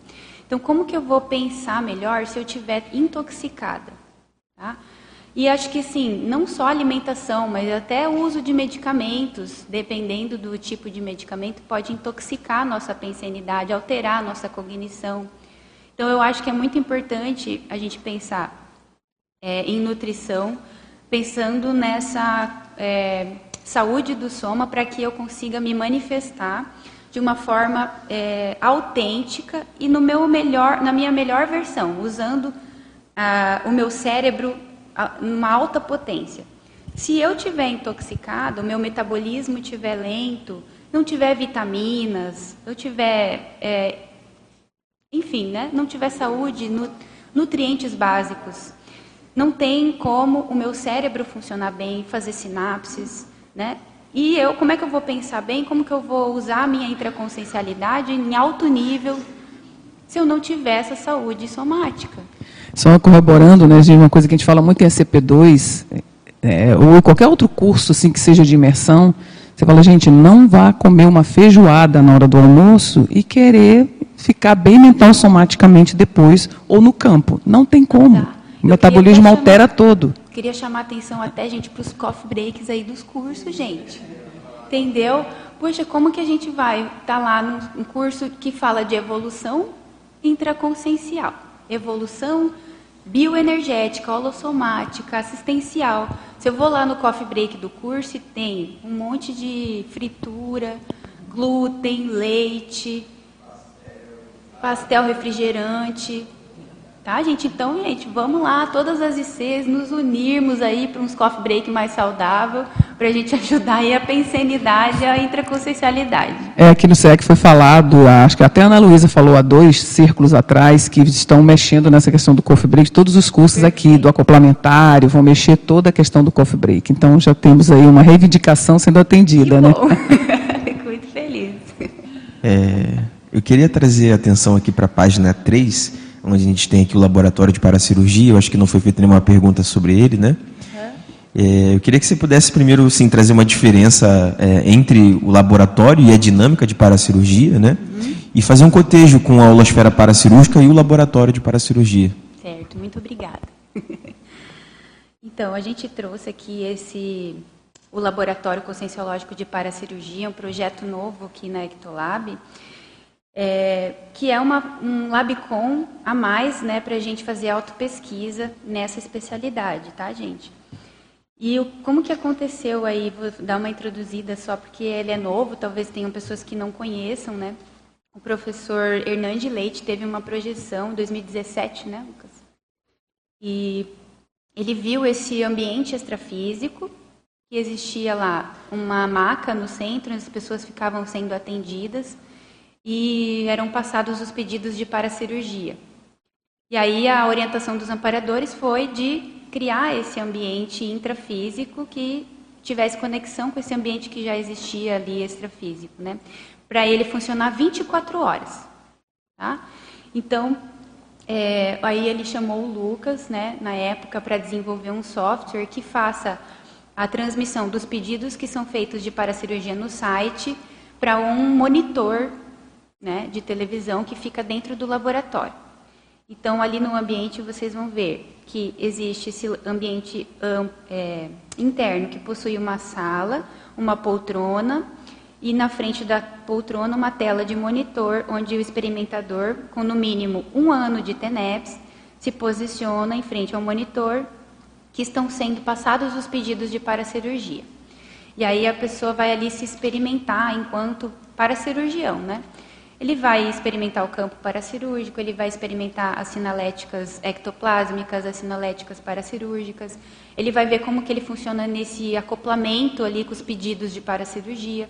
Então, como que eu vou pensar melhor se eu estiver intoxicada? Tá? E acho que sim, não só alimentação, mas até o uso de medicamentos, dependendo do tipo de medicamento, pode intoxicar a nossa pensanidade, alterar a nossa cognição. Então eu acho que é muito importante a gente pensar é, em nutrição, pensando nessa é, saúde do soma para que eu consiga me manifestar de uma forma é, autêntica e no meu melhor, na minha melhor versão, usando ah, o meu cérebro uma alta potência. Se eu tiver intoxicado, meu metabolismo estiver lento, não tiver vitaminas, eu tiver, é, enfim, né, não tiver saúde, nutrientes básicos, não tem como o meu cérebro funcionar bem, fazer sinapses, né? E eu, como é que eu vou pensar bem? Como que eu vou usar a minha intraconsciencialidade em alto nível se eu não tiver essa saúde somática? Só corroborando, né, uma coisa que a gente fala muito em ECP2, é, ou qualquer outro curso assim que seja de imersão, você fala, gente, não vá comer uma feijoada na hora do almoço e querer ficar bem mental somaticamente depois ou no campo. Não tem como. Tá. O metabolismo altera chamar, todo. Queria chamar a atenção até, gente, para os coffee breaks aí dos cursos, gente. Entendeu? Poxa, como que a gente vai estar tá lá num curso que fala de evolução intraconsciencial? Evolução bioenergética, holossomática, assistencial. Se eu vou lá no coffee break do curso e tem um monte de fritura, glúten, leite, pastel refrigerante, Tá, gente? Então, gente, vamos lá, todas as ICs, nos unirmos aí para uns coffee break mais saudável, para a gente [LAUGHS] ajudar aí a pensenidade e a intraconsciencialidade. É, aqui no SEC foi falado, acho que até a Ana Luísa falou há dois círculos atrás, que estão mexendo nessa questão do coffee break, todos os cursos aqui do acoplamentário vão mexer toda a questão do coffee break. Então, já temos aí uma reivindicação sendo atendida, que né? bom. [LAUGHS] [LAUGHS] Fico muito feliz. É, eu queria trazer a atenção aqui para a página 3, onde a gente tem aqui o laboratório de paracirurgia. Eu acho que não foi feita nenhuma pergunta sobre ele, né? É, eu queria que você pudesse primeiro sim, trazer uma diferença é, entre o laboratório e a dinâmica de paracirurgia, né? Uhum. E fazer um cotejo com a holosfera paracirúrgica e o laboratório de paracirurgia. Certo, muito obrigada. [LAUGHS] então, a gente trouxe aqui esse o laboratório conscienciológico de paracirurgia, um projeto novo aqui na Ectolab é, que é uma, um Labicon a mais né, para a gente fazer autopesquisa nessa especialidade, tá, gente? E o, como que aconteceu aí, vou dar uma introduzida só porque ele é novo, talvez tenham pessoas que não conheçam, né? O professor Hernande Leite teve uma projeção em 2017, né, Lucas? E ele viu esse ambiente extrafísico, que existia lá uma maca no centro, as pessoas ficavam sendo atendidas, e eram passados os pedidos de paracirurgia. E aí a orientação dos amparadores foi de criar esse ambiente intrafísico que tivesse conexão com esse ambiente que já existia ali extrafísico, né? Para ele funcionar 24 horas, tá? Então, é, aí ele chamou o Lucas, né, na época, para desenvolver um software que faça a transmissão dos pedidos que são feitos de paracirurgia no site para um monitor né, de televisão que fica dentro do laboratório. Então, ali no ambiente, vocês vão ver que existe esse ambiente é, interno que possui uma sala, uma poltrona e na frente da poltrona uma tela de monitor onde o experimentador, com no mínimo um ano de TENEPS, se posiciona em frente ao monitor que estão sendo passados os pedidos de paracirurgia. E aí a pessoa vai ali se experimentar enquanto paracirurgião, né? Ele vai experimentar o campo paracirúrgico, ele vai experimentar as sinaléticas ectoplásmicas, as sinaléticas paracirúrgicas. Ele vai ver como que ele funciona nesse acoplamento ali com os pedidos de paracirurgia.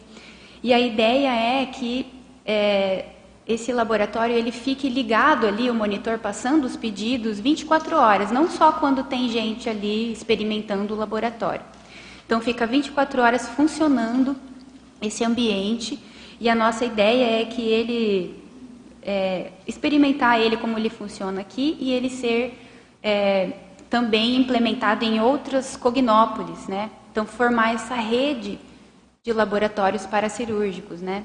E a ideia é que é, esse laboratório ele fique ligado ali, o monitor passando os pedidos 24 horas, não só quando tem gente ali experimentando o laboratório. Então fica 24 horas funcionando esse ambiente e a nossa ideia é que ele é, experimentar ele como ele funciona aqui e ele ser é, também implementado em outras cognópolis, né? Então formar essa rede de laboratórios paracirúrgicos, né?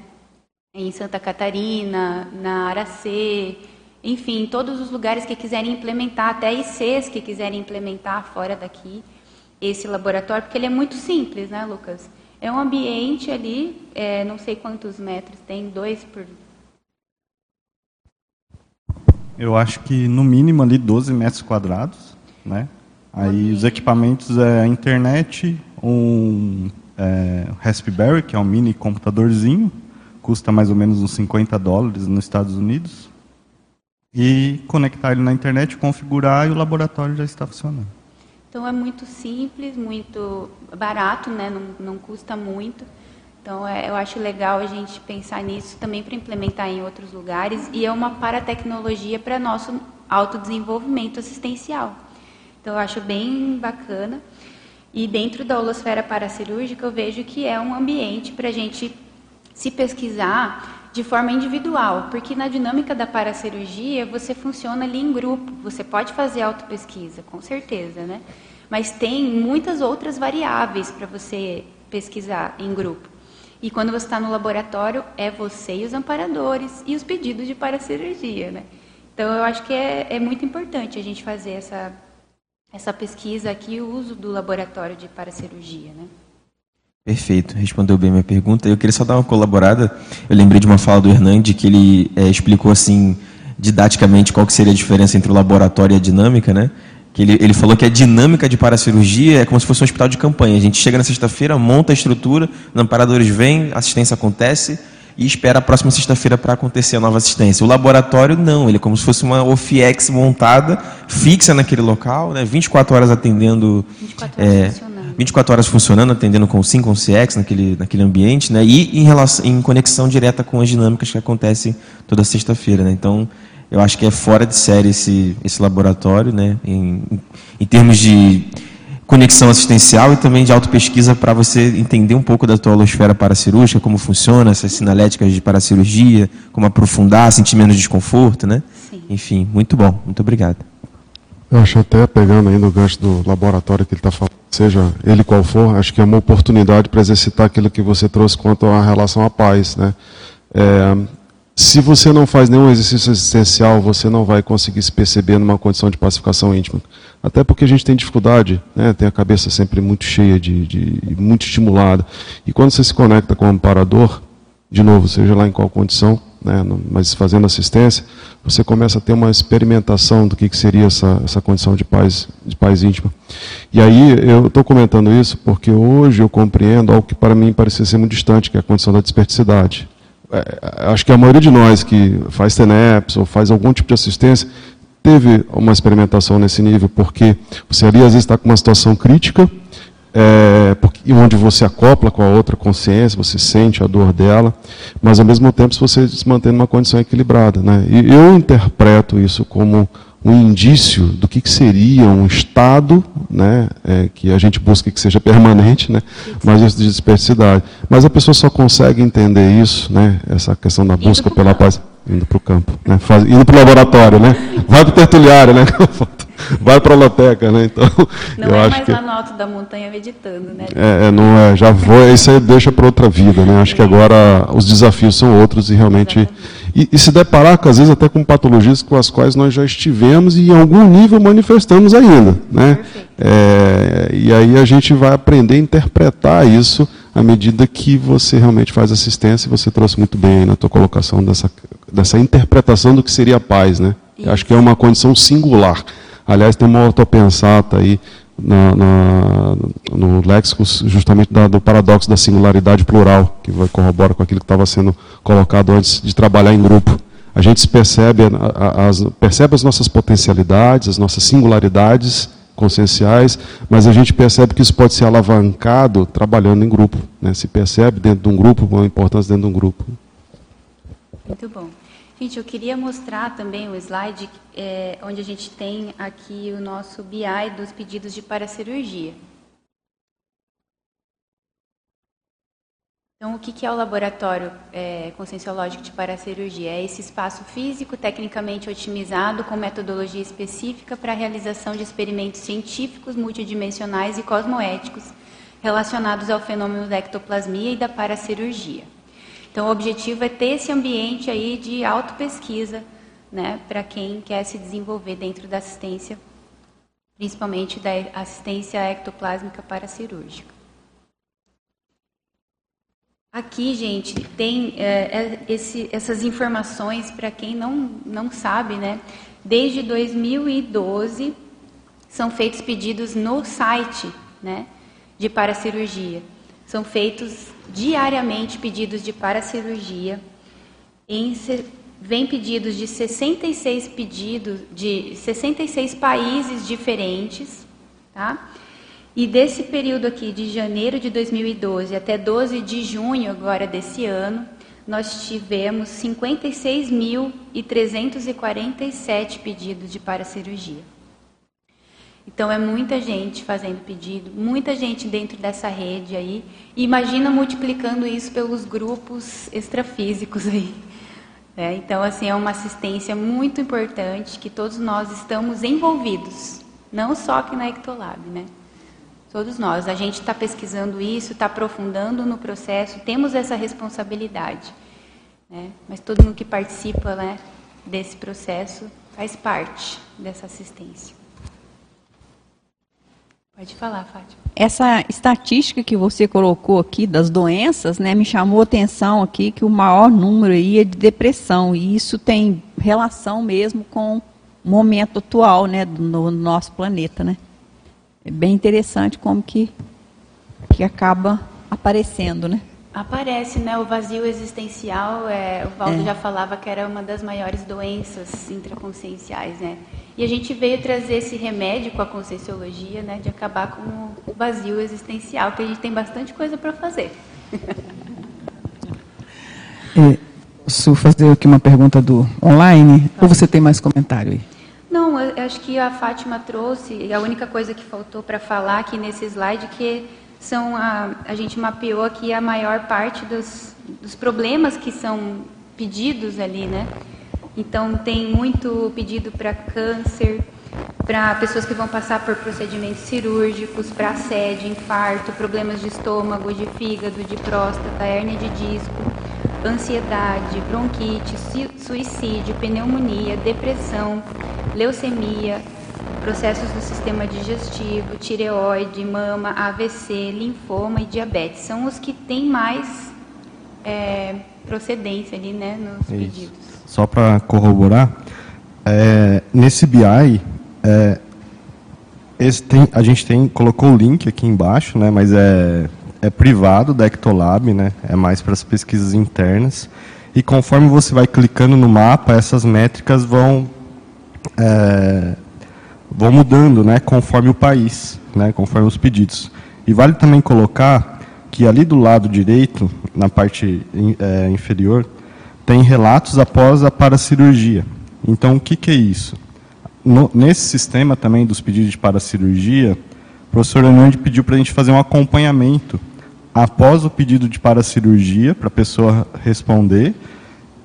Em Santa Catarina, na Aracê, enfim, todos os lugares que quiserem implementar, até ICs que quiserem implementar fora daqui esse laboratório, porque ele é muito simples, né, Lucas? É um ambiente ali, é, não sei quantos metros tem, dois por. Eu acho que no mínimo ali 12 metros quadrados, né? Aí os equipamentos é a internet, um é, Raspberry, que é um mini computadorzinho, custa mais ou menos uns 50 dólares nos Estados Unidos. E conectar ele na internet, configurar e o laboratório já está funcionando. Então é muito simples, muito barato, né? não, não custa muito. Então é, eu acho legal a gente pensar nisso também para implementar em outros lugares e é uma paratecnologia para nosso autodesenvolvimento assistencial. Então eu acho bem bacana. E dentro da holosfera paracirúrgica eu vejo que é um ambiente para a gente se pesquisar de forma individual, porque na dinâmica da paracirurgia você funciona ali em grupo, você pode fazer autopesquisa, com certeza, né? Mas tem muitas outras variáveis para você pesquisar em grupo. E quando você está no laboratório, é você e os amparadores e os pedidos de paracirurgia, né? Então, eu acho que é, é muito importante a gente fazer essa, essa pesquisa aqui, o uso do laboratório de paracirurgia, né? Perfeito, respondeu bem a minha pergunta. Eu queria só dar uma colaborada. Eu lembrei de uma fala do Hernande que ele é, explicou assim didaticamente qual que seria a diferença entre o laboratório e a dinâmica, né? que ele, ele falou que a dinâmica de paracirurgia é como se fosse um hospital de campanha. A gente chega na sexta-feira, monta a estrutura, os amparadores vêm, a assistência acontece e espera a próxima sexta-feira para acontecer a nova assistência. O laboratório não, ele é como se fosse uma OFIEX montada, fixa naquele local, né, 24 horas atendendo. 24 horas é. 24 horas funcionando, atendendo com o SIM, com o CX naquele, naquele ambiente, né, e em, relação, em conexão direta com as dinâmicas que acontecem toda sexta-feira. Né, então, eu acho que é fora de série esse, esse laboratório, né, em, em termos de conexão assistencial e também de autopesquisa para você entender um pouco da tua holosfera paracirúrgica, como funciona, essas sinaléticas de paracirurgia, como aprofundar, sentir menos desconforto, né? Sim. Enfim, muito bom. Muito obrigado. Eu acho até, pegando aí no gancho do laboratório que ele está falando, seja ele qual for, acho que é uma oportunidade para exercitar aquilo que você trouxe quanto à relação à paz, né? É, se você não faz nenhum exercício existencial, você não vai conseguir se perceber numa condição de pacificação íntima. Até porque a gente tem dificuldade, né? tem a cabeça sempre muito cheia, de, de, muito estimulada. E quando você se conecta com o amparador, de novo, seja lá em qual condição, né? mas fazendo assistência, você começa a ter uma experimentação do que, que seria essa, essa condição de paz, de paz íntima. E aí eu estou comentando isso porque hoje eu compreendo algo que para mim parecia ser muito distante, que é a condição da desperticidade é, acho que a maioria de nós que faz TENEPS ou faz algum tipo de assistência teve uma experimentação nesse nível, porque você ali às vezes está com uma situação crítica, é, porque, onde você acopla com a outra consciência, você sente a dor dela, mas ao mesmo tempo você se mantém numa condição equilibrada. Né? E eu interpreto isso como um indício do que, que seria um estado, né, é, que a gente busca que seja [LAUGHS] permanente, né, mas isso de dispersidade. Mas a pessoa só consegue entender isso, né, essa questão da busca pela paz, indo para o campo, né, faz, indo para o laboratório, né, vai para o tertuliário, né, [LAUGHS] [LAUGHS] vai para a loteca, né? Então, não eu é acho mais que lá no alto da montanha meditando, né? É, é, não é, já foi, isso aí deixa para outra vida, né? Acho que agora os desafios são outros e realmente e, e, se deparar às vezes até com patologias com as quais nós já estivemos e em algum nível manifestamos ainda, né? É, e aí a gente vai aprender a interpretar isso à medida que você realmente faz assistência. Você trouxe muito bem aí na tua colocação dessa dessa interpretação do que seria a paz, né? Acho que é uma condição singular. Aliás, tem uma ortopensata aí na, na, no léxico justamente da, do paradoxo da singularidade plural, que corrobora com aquilo que estava sendo colocado antes de trabalhar em grupo. A gente percebe as, percebe as nossas potencialidades, as nossas singularidades conscienciais, mas a gente percebe que isso pode ser alavancado trabalhando em grupo. Né? Se percebe dentro de um grupo, uma importância dentro de um grupo. Muito bom. Gente, eu queria mostrar também o slide é, onde a gente tem aqui o nosso BI dos pedidos de paracirurgia. Então, o que é o laboratório é, conscienciológico de paracirurgia? É esse espaço físico tecnicamente otimizado com metodologia específica para a realização de experimentos científicos multidimensionais e cosmoéticos relacionados ao fenômeno da ectoplasmia e da paracirurgia. Então, o objetivo é ter esse ambiente aí de autopesquisa, né, para quem quer se desenvolver dentro da assistência, principalmente da assistência ectoplásmica paracirúrgica. Aqui, gente, tem é, esse, essas informações para quem não, não sabe, né? Desde 2012 são feitos pedidos no site, né, de paracirurgia. São feitos diariamente pedidos de paracirurgia. Em, vem pedidos de 66 pedidos de 66 países diferentes, tá? E desse período aqui, de janeiro de 2012 até 12 de junho agora desse ano, nós tivemos 56.347 pedidos de paracirurgia. Então é muita gente fazendo pedido, muita gente dentro dessa rede aí. E imagina multiplicando isso pelos grupos extrafísicos aí. É, então, assim, é uma assistência muito importante que todos nós estamos envolvidos, não só aqui na Ectolab, né? Todos nós. A gente está pesquisando isso, está aprofundando no processo, temos essa responsabilidade. Né? Mas todo mundo que participa né, desse processo faz parte dessa assistência. Pode falar, Fátima. Essa estatística que você colocou aqui das doenças, né, me chamou a atenção aqui que o maior número aí é de depressão e isso tem relação mesmo com o momento atual, né, do no nosso planeta, né? É bem interessante como que que acaba aparecendo, né? Aparece, né? O vazio existencial, é, o Valdo é. já falava que era uma das maiores doenças intraconscienciais, né? E a gente veio trazer esse remédio com a conscienciologia, né, de acabar com o vazio existencial, que a gente tem bastante coisa para fazer. [LAUGHS] É, posso fazer aqui uma pergunta do online? Ou você tem mais comentário aí? Não, eu acho que a Fátima trouxe, a única coisa que faltou para falar aqui nesse slide, que são a, a gente mapeou aqui a maior parte dos, dos problemas que são pedidos ali, né? Então, tem muito pedido para câncer, para pessoas que vão passar por procedimentos cirúrgicos, para sede, infarto, problemas de estômago, de fígado, de próstata, hérnia de disco, ansiedade, bronquite, suicídio, pneumonia, depressão, leucemia, processos do sistema digestivo, tireoide, mama, AVC, linfoma e diabetes. São os que têm mais é, procedência ali, né, nos Isso. pedidos só para corroborar, é, nesse BI, é, tem, a gente tem, colocou o link aqui embaixo, né, mas é, é privado da Ectolab, né, é mais para as pesquisas internas. E conforme você vai clicando no mapa, essas métricas vão, é, vão mudando né, conforme o país, né, conforme os pedidos. E vale também colocar que ali do lado direito, na parte é, inferior, tem relatos após a paracirurgia. Então, o que, que é isso? No, nesse sistema também dos pedidos de paracirurgia, o professor Hernandes pediu para a gente fazer um acompanhamento após o pedido de paracirurgia, para a pessoa responder,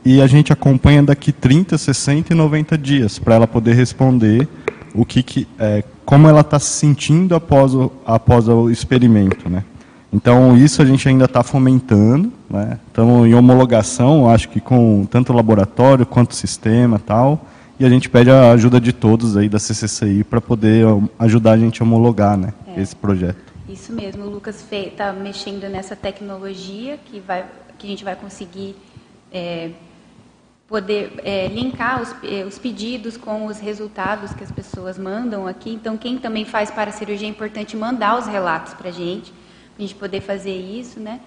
e a gente acompanha daqui 30, 60 e 90 dias, para ela poder responder o que, que é, como ela está se sentindo após o, após o experimento. Né? Então, isso a gente ainda está fomentando. Né? Estamos em homologação, acho que com tanto o laboratório quanto o sistema tal. E a gente pede a ajuda de todos aí da CCCI para poder ajudar a gente a homologar né, é. esse projeto. Isso mesmo, o Lucas está mexendo nessa tecnologia que, vai, que a gente vai conseguir é, poder é, linkar os, é, os, pedidos com os resultados que as pessoas mandam aqui. Então, quem também faz para a cirurgia é importante mandar os relatos para a gente a gente poder fazer isso, né?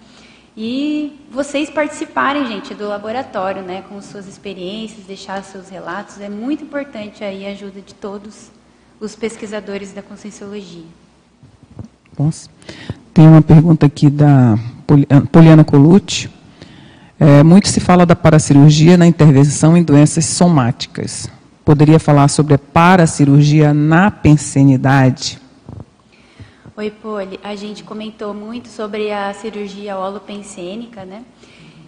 E vocês participarem, gente, do laboratório, né, com suas experiências, deixar seus relatos, é muito importante aí a ajuda de todos os pesquisadores da Conscienciologia. Nossa. Tem uma pergunta aqui da Poliana Colucci. É, muito se fala da paracirurgia na intervenção em doenças somáticas. Poderia falar sobre a paracirurgia na pensenidade? Oi, Poli. A gente comentou muito sobre a cirurgia holopensênica, né?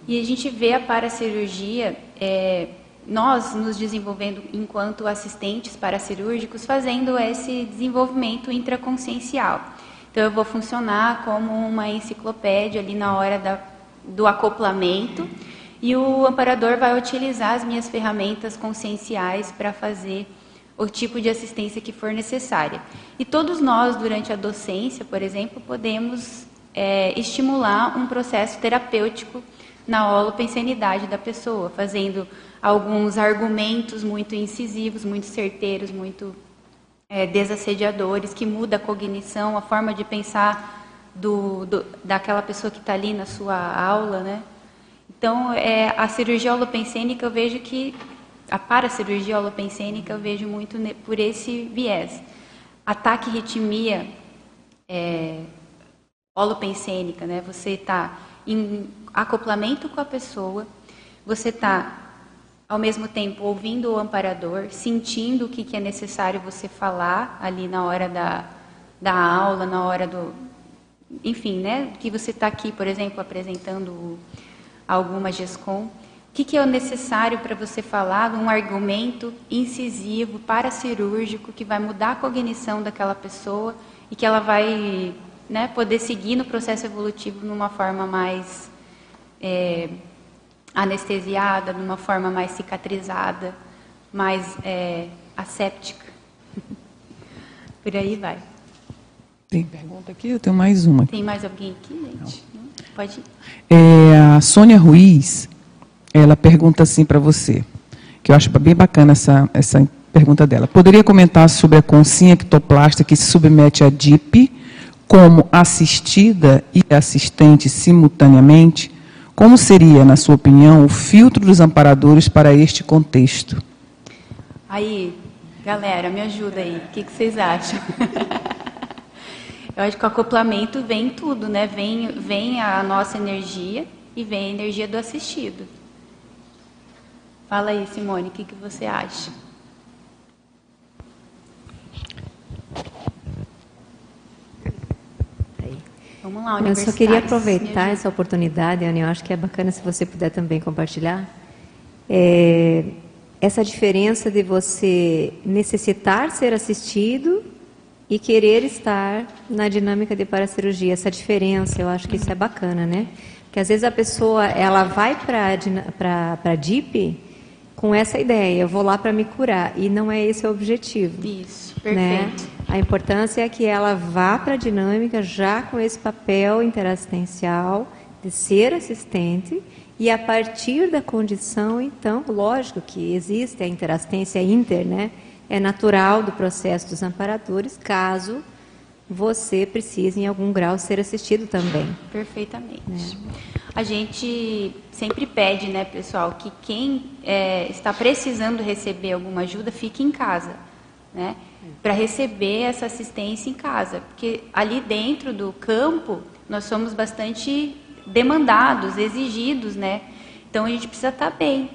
E a gente vê a paracirurgia, é, nós nos desenvolvendo enquanto assistentes paracirúrgicos, fazendo esse desenvolvimento intraconsciencial. Então, eu vou funcionar como uma enciclopédia ali na hora da, do acoplamento e o amparador vai utilizar as minhas ferramentas conscienciais para fazer o tipo de assistência que for necessária. E todos nós, durante a docência, por exemplo, podemos é, estimular um processo terapêutico na holopensenidade da pessoa, fazendo alguns argumentos muito incisivos, muito certeiros, muito é, desassediadores, que muda a cognição, a forma de pensar do, do daquela pessoa que está ali na sua aula, né? Então, é, a cirurgia holopensênica eu vejo que a paracirurgia holopensênica eu vejo muito por esse viés. ataque ritmia é, holopensênica, né? Você está em acoplamento com a pessoa, você está ao mesmo tempo ouvindo o amparador, sentindo o que, que é necessário você falar ali na hora da, da aula, na hora do. Enfim, né? Que você está aqui, por exemplo, apresentando alguma GESCOM. O que, que é necessário para você falar um argumento incisivo, paracirúrgico, que vai mudar a cognição daquela pessoa e que ela vai né, poder seguir no processo evolutivo numa forma mais. É, anestesiada, de uma forma mais cicatrizada, mais é, asséptica. [LAUGHS] Por aí vai. Tem pergunta aqui? Eu tenho mais uma. Tem mais alguém aqui, gente? Não. Pode ir. É, a Sônia Ruiz, ela pergunta assim para você, que eu acho bem bacana essa, essa pergunta dela. Poderia comentar sobre a consinha ectoplasta que se submete a DIP como assistida e assistente simultaneamente? Como seria, na sua opinião, o filtro dos amparadores para este contexto? Aí, galera, me ajuda aí. O que, que vocês acham? [LAUGHS] Eu acho que o acoplamento vem tudo, né? Vem, vem a nossa energia e vem a energia do assistido. Fala aí, Simone, o que, que você acha? Vamos lá, Eu só queria aproveitar essa oportunidade, Ana, eu acho que é bacana se você puder também compartilhar. É, essa diferença de você necessitar ser assistido e querer estar na dinâmica de paracirurgia, essa diferença, eu acho que isso é bacana, né? Porque às vezes a pessoa, ela vai para a DIP com essa ideia, eu vou lá para me curar, e não é esse o objetivo. Isso, né? perfeito. Né? A importância é que ela vá para a dinâmica já com esse papel interassistencial de ser assistente e a partir da condição, então, lógico que existe a interassistência inter, né? É natural do processo dos amparadores, caso você precise, em algum grau, ser assistido também. Perfeitamente. Né? A gente sempre pede, né, pessoal, que quem é, está precisando receber alguma ajuda fique em casa, né? para receber essa assistência em casa, porque ali dentro do campo nós somos bastante demandados, exigidos, né? Então a gente precisa estar tá bem.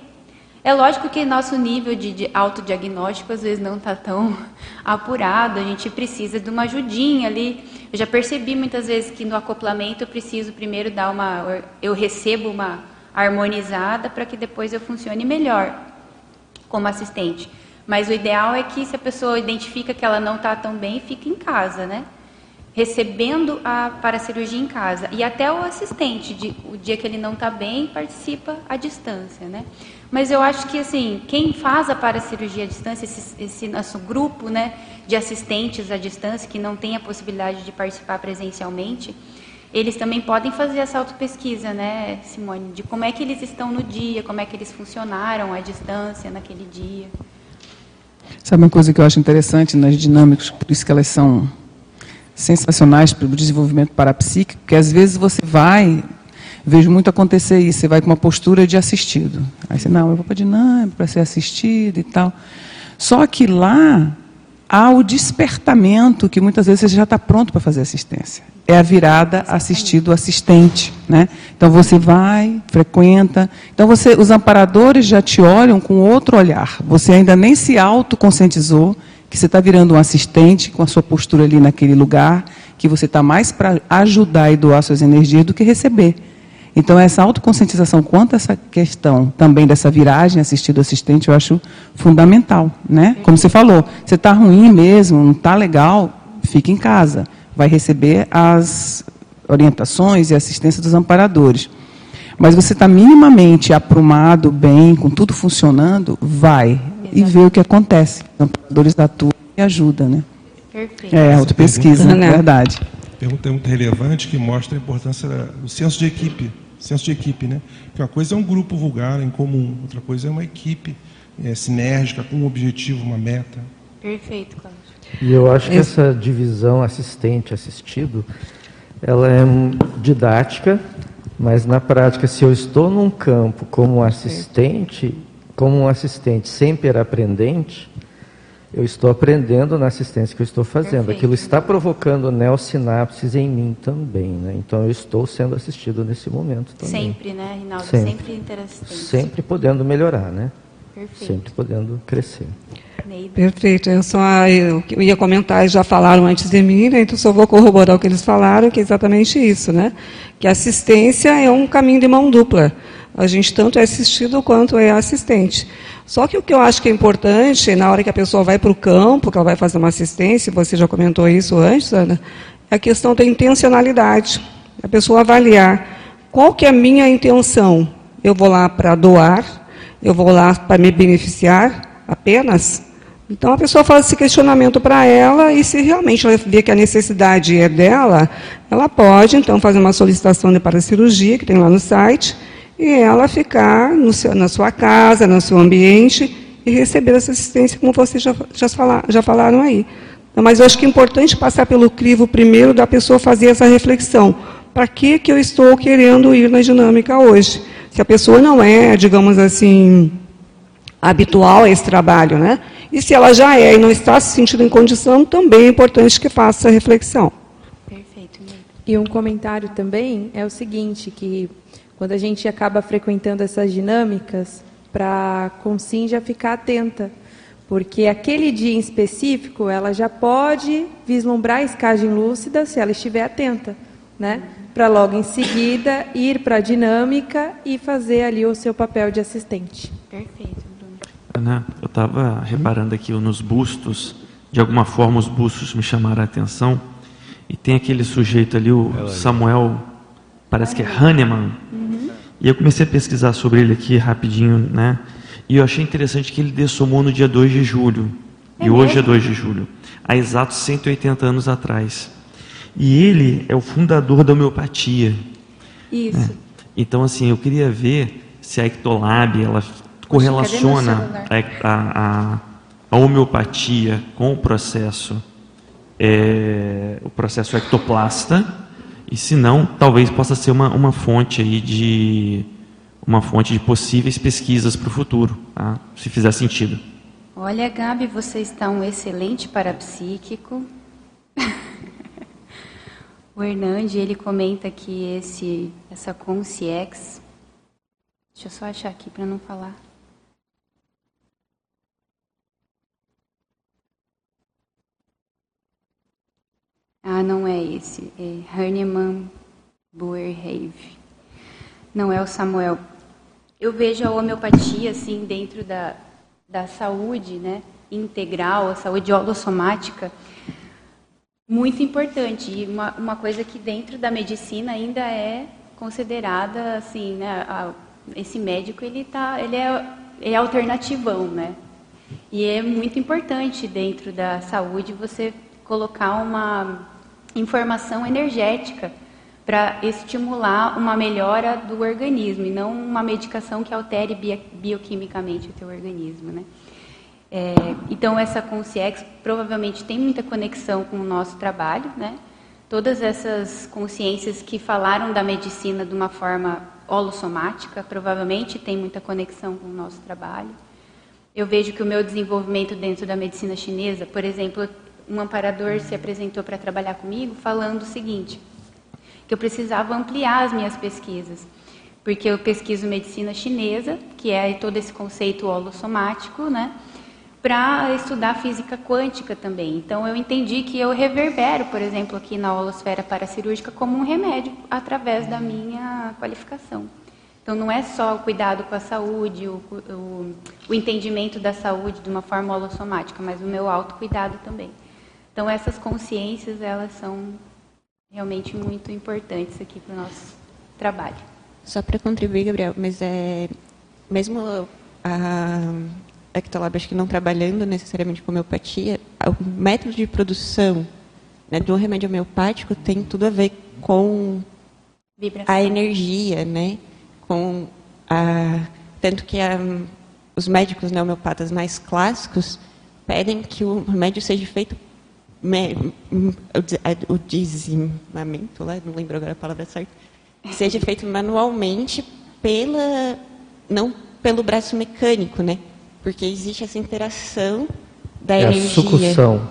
É lógico que nosso nível de, de autodiagnóstico às vezes não está tão [LAUGHS] apurado, a gente precisa de uma ajudinha ali. Eu já percebi muitas vezes que no acoplamento eu preciso primeiro dar uma. Eu recebo uma harmonizada para que depois eu funcione melhor como assistente. Mas o ideal é que se a pessoa identifica que ela não está tão bem, fique em casa, né? Recebendo a paracirurgia em casa. E até o assistente, de, o dia que ele não está bem, participa à distância, né? Mas eu acho que, assim, quem faz a paracirurgia à distância, esse, esse nosso grupo, né, de assistentes à distância, que não tem a possibilidade de participar presencialmente, eles também podem fazer essa autopesquisa, né, Simone, de como é que eles estão no dia, como é que eles funcionaram à distância naquele dia. Sabe uma coisa que eu acho interessante nas dinâmicas, por isso que elas são sensacionais para o desenvolvimento parapsíquico, que às vezes você vai, vejo muito acontecer isso, você vai com uma postura de assistido. Aí você, não, eu vou para a dinâmica para ser assistido e tal. Só que lá há o despertamento que muitas vezes você já está pronto para fazer assistência. É a virada assistido assistente, né? Então você vai, frequenta. Então você, os amparadores já te olham com outro olhar. Você ainda nem se autoconscientizou que você está virando um assistente com a sua postura ali naquele lugar, que você está mais para ajudar e doar suas energias do que receber. Então, essa autoconscientização quanto a essa questão também dessa viragem assistido-assistente, eu acho fundamental. Né? Como você falou, você está ruim mesmo, não está legal, fique em casa. Vai receber as orientações e assistência dos amparadores. Mas você está minimamente aprumado, bem, com tudo funcionando, vai e vê o que acontece. Os amparadores da turma e ajuda, né? Perfeito. É, autopesquisa, é verdade. Pergunta muito relevante que mostra a importância do senso de equipe senso de equipe, né? Porque uma coisa é um grupo vulgar em comum, outra coisa é uma equipe é, sinérgica com um objetivo, uma meta. Perfeito, Cláudio. E eu acho que essa divisão assistente-assistido, ela é didática, mas na prática, se eu estou num campo como assistente, como um assistente sempre aprendente, eu estou aprendendo na assistência que eu estou fazendo. Perfeito. Aquilo está provocando neossinapses em mim também, né? Então eu estou sendo assistido nesse momento também. Sempre, né, Rinaldo? Sempre. Sempre interessante. Sempre podendo melhorar, né? Perfeito. Sempre podendo crescer. Neida. Perfeito. Eu só eu, eu ia comentar, já falaram antes de mim, né? então só vou corroborar o que eles falaram, que é exatamente isso, né? Que a assistência é um caminho de mão dupla. A gente tanto é assistido quanto é assistente. Só que o que eu acho que é importante, na hora que a pessoa vai para o campo, que ela vai fazer uma assistência, você já comentou isso antes, Ana, é a questão da intencionalidade. A pessoa avaliar qual que é a minha intenção. Eu vou lá para doar, eu vou lá para me beneficiar apenas? Então a pessoa faz esse questionamento para ela e se realmente ela vê que a necessidade é dela, ela pode então fazer uma solicitação de paracirurgia, que tem lá no site, e ela ficar seu, na sua casa, no seu ambiente e receber essa assistência, como vocês já, já, falar, já falaram aí. Mas eu acho que é importante passar pelo crivo primeiro da pessoa fazer essa reflexão. Para que, que eu estou querendo ir na dinâmica hoje? Se a pessoa não é, digamos assim, habitual a esse trabalho, né? E se ela já é e não está se sentindo em condição, também é importante que faça essa reflexão. Perfeito. E um comentário também é o seguinte, que quando a gente acaba frequentando essas dinâmicas, para a Consim já ficar atenta, porque aquele dia em específico ela já pode vislumbrar a escagem lúcida se ela estiver atenta, né? Para logo em seguida ir para a dinâmica e fazer ali o seu papel de assistente. Perfeito, Bruno. Ana, eu estava reparando aqui nos bustos, de alguma forma os bustos me chamaram a atenção, e tem aquele sujeito ali, o Samuel, parece que é Hahnemann, e eu comecei a pesquisar sobre ele aqui rapidinho, né? E eu achei interessante que ele dessomou no dia 2 de julho. e hoje é 2 de julho. Há exatos 180 anos atrás. E ele é o fundador da homeopatia. Isso. né? Então, assim, eu queria ver se a Ectolab, ela correlaciona a, a, a homeopatia com o processo, é, o processo ectoplasta, e se não, talvez possa ser uma, uma fonte aí de uma fonte de possíveis pesquisas para o futuro, tá? se fizer sentido. Olha, Gabi, você está um excelente parapsíquico. [LAUGHS] o Hernande, ele comenta que esse, essa Conciex... Deixa eu só achar aqui para não falar. Ah, não é esse. É Hahnemann Boerhaave. Não é o Samuel. Eu vejo a homeopatia, assim, dentro da, da saúde né, integral, a saúde holossomática, muito importante. E uma, uma coisa que dentro da medicina ainda é considerada, assim, né, a, esse médico, ele, tá, ele é, é alternativão, né? E é muito importante dentro da saúde você colocar uma informação energética para estimular uma melhora do organismo e não uma medicação que altere bio, bioquimicamente o teu organismo, né? É, então essa Consciex provavelmente tem muita conexão com o nosso trabalho, né? Todas essas consciências que falaram da medicina de uma forma holossomática provavelmente tem muita conexão com o nosso trabalho. Eu vejo que o meu desenvolvimento dentro da medicina chinesa, por exemplo, um amparador se apresentou para trabalhar comigo falando o seguinte, que eu precisava ampliar as minhas pesquisas, porque eu pesquiso medicina chinesa, que é todo esse conceito holossomático, né, para estudar física quântica também. Então eu entendi que eu reverbero, por exemplo, aqui na holosfera paracirúrgica como um remédio através da minha qualificação. Então não é só o cuidado com a saúde, o, o, o entendimento da saúde de uma forma holossomática, mas o meu autocuidado também. Então essas consciências, elas são realmente muito importantes aqui para o nosso trabalho. Só para contribuir, Gabriel, mas é mesmo a Ectolab, acho que não trabalhando necessariamente com homeopatia, o método de produção né, do remédio homeopático tem tudo a ver com Vibração. a energia, né? Com a tanto que a, os médicos né, homeopatas mais clássicos pedem que o remédio seja feito o dizimamento, lá, não lembro agora a palavra certa, seja feito manualmente pela não pelo braço mecânico, né? Porque existe essa interação da é energia. a sucussão,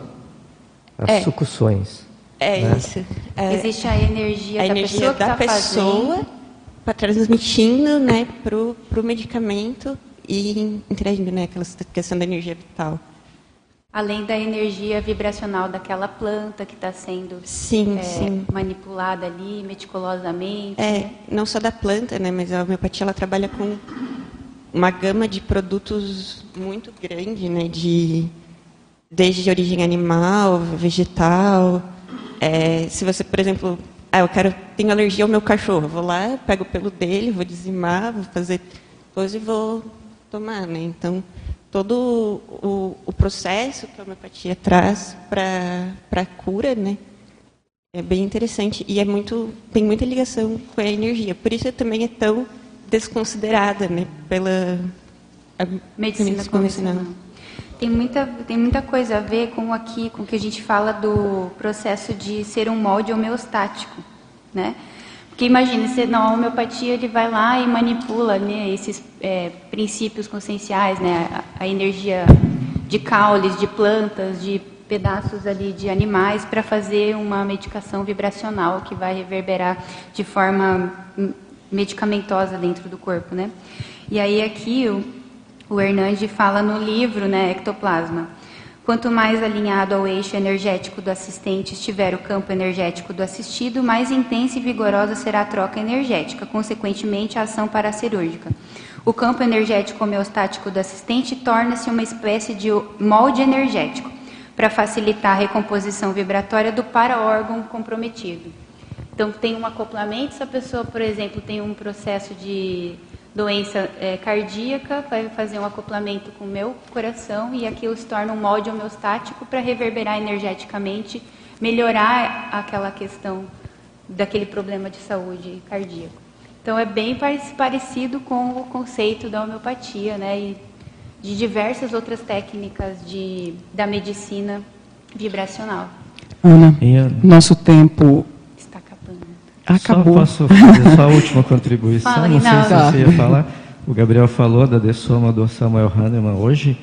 as É. sucussões. É né? isso. É, Existe a energia a da energia pessoa que da tá pessoa para transmitindo, né, pro pro medicamento e interagindo, né, aquela questão da energia vital. Além da energia vibracional daquela planta que está sendo Sim, é, sim. manipulada ali meticulosamente. É, não só da planta, né, mas a homeopatia ela trabalha com uma gama de produtos muito grande, né, de desde de origem animal, vegetal. É, se você, por exemplo, ah, eu quero tenho alergia ao meu cachorro, vou lá, pego o pelo dele, vou dizimar, vou fazer coisa e vou tomar, né? Então todo o, o processo que a homeopatia traz para para cura, né? É bem interessante e é muito tem muita ligação com a energia. Por isso também é tão desconsiderada, né, pela a Medicina convencional. Tem muita, tem muita coisa a ver com aqui, com o que a gente fala do processo de ser um molde homeostático, né? Porque imagine, você na homeopatia ele vai lá e manipula né, esses é, princípios conscienciais, né? A, a energia de caules, de plantas, de pedaços ali de animais para fazer uma medicação vibracional que vai reverberar de forma hum, medicamentosa dentro do corpo, né? E aí aqui o, o Hernandes fala no livro, né, Ectoplasma. Quanto mais alinhado ao eixo energético do assistente estiver o campo energético do assistido, mais intensa e vigorosa será a troca energética, consequentemente a ação paracirúrgica. O campo energético homeostático do assistente torna-se uma espécie de molde energético para facilitar a recomposição vibratória do para-órgão comprometido. Então, tem um acoplamento, se a pessoa, por exemplo, tem um processo de doença é, cardíaca, vai fazer um acoplamento com o meu coração e aquilo se torna um molde homeostático para reverberar energeticamente, melhorar aquela questão daquele problema de saúde cardíaco. Então é bem parecido com o conceito da homeopatia, né, e de diversas outras técnicas de, da medicina vibracional. Ana, nosso tempo. Acabou. Só posso fazer só a última [LAUGHS] contribuição? Fala, Não sei se você ia falar. O Gabriel falou da dessoma do Samuel Hahnemann hoje.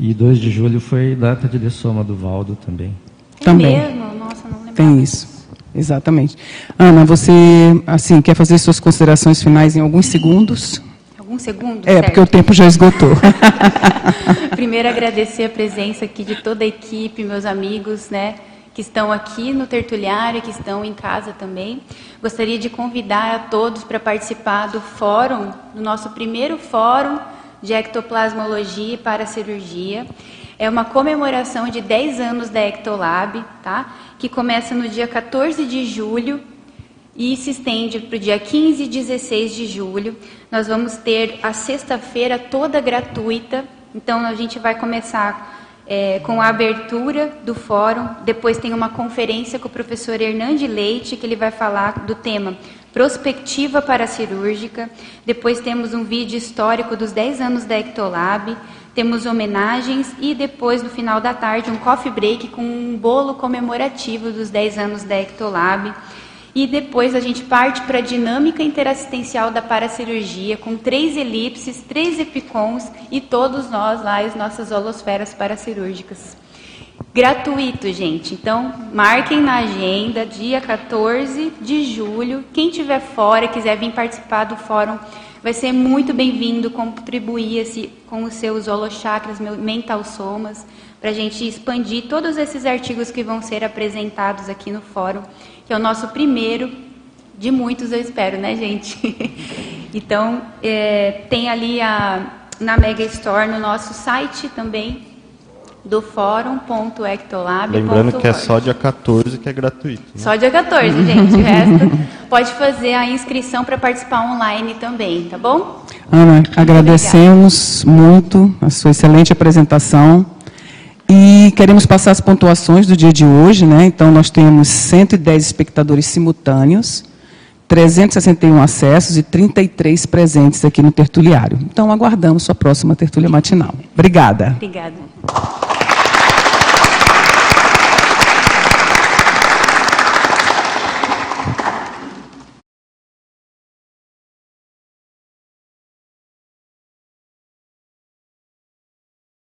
E 2 de julho foi data de dessoma do Valdo também. Também. É mesmo? Nossa, não lembrava. Tem isso. Exatamente. Ana, você assim quer fazer suas considerações finais em alguns segundos? Algum segundo? É, certo? porque o tempo já esgotou. [LAUGHS] Primeiro agradecer a presença aqui de toda a equipe, meus amigos, né, que estão aqui no Tertuliário, que estão em casa também. Gostaria de convidar a todos para participar do fórum, do nosso primeiro fórum de ectoplasmologia para cirurgia. É uma comemoração de 10 anos da Ectolab, tá? Que começa no dia 14 de julho e se estende para o dia 15 e 16 de julho. Nós vamos ter a sexta-feira toda gratuita. Então a gente vai começar é, com a abertura do fórum. Depois tem uma conferência com o professor Hernande Leite, que ele vai falar do tema Prospectiva para Cirúrgica. Depois temos um vídeo histórico dos 10 anos da Ectolab. Temos homenagens e depois, no final da tarde, um coffee break com um bolo comemorativo dos 10 anos da Ectolab. E depois a gente parte para a dinâmica interassistencial da paracirurgia, com três elipses, três epicons e todos nós lá, as nossas holosferas paracirúrgicas. Gratuito, gente. Então, marquem na agenda, dia 14 de julho. Quem estiver fora, quiser vir participar do fórum, vai ser muito bem-vindo contribuir com os seus holochakras, mental somas, para a gente expandir todos esses artigos que vão ser apresentados aqui no fórum que é o nosso primeiro de muitos, eu espero, né, gente? [LAUGHS] então, é, tem ali a, na Mega Store, no nosso site também, do fórum.ectolab. Lembrando que é só dia 14 que é gratuito. Né? Só dia 14, [LAUGHS] gente. O resto pode fazer a inscrição para participar online também, tá bom? Ana, agradecemos muito a sua excelente apresentação. E queremos passar as pontuações do dia de hoje, né? Então, nós temos 110 espectadores simultâneos, 361 acessos e 33 presentes aqui no tertuliário. Então, aguardamos sua próxima tertúlia matinal. Obrigada. Obrigada.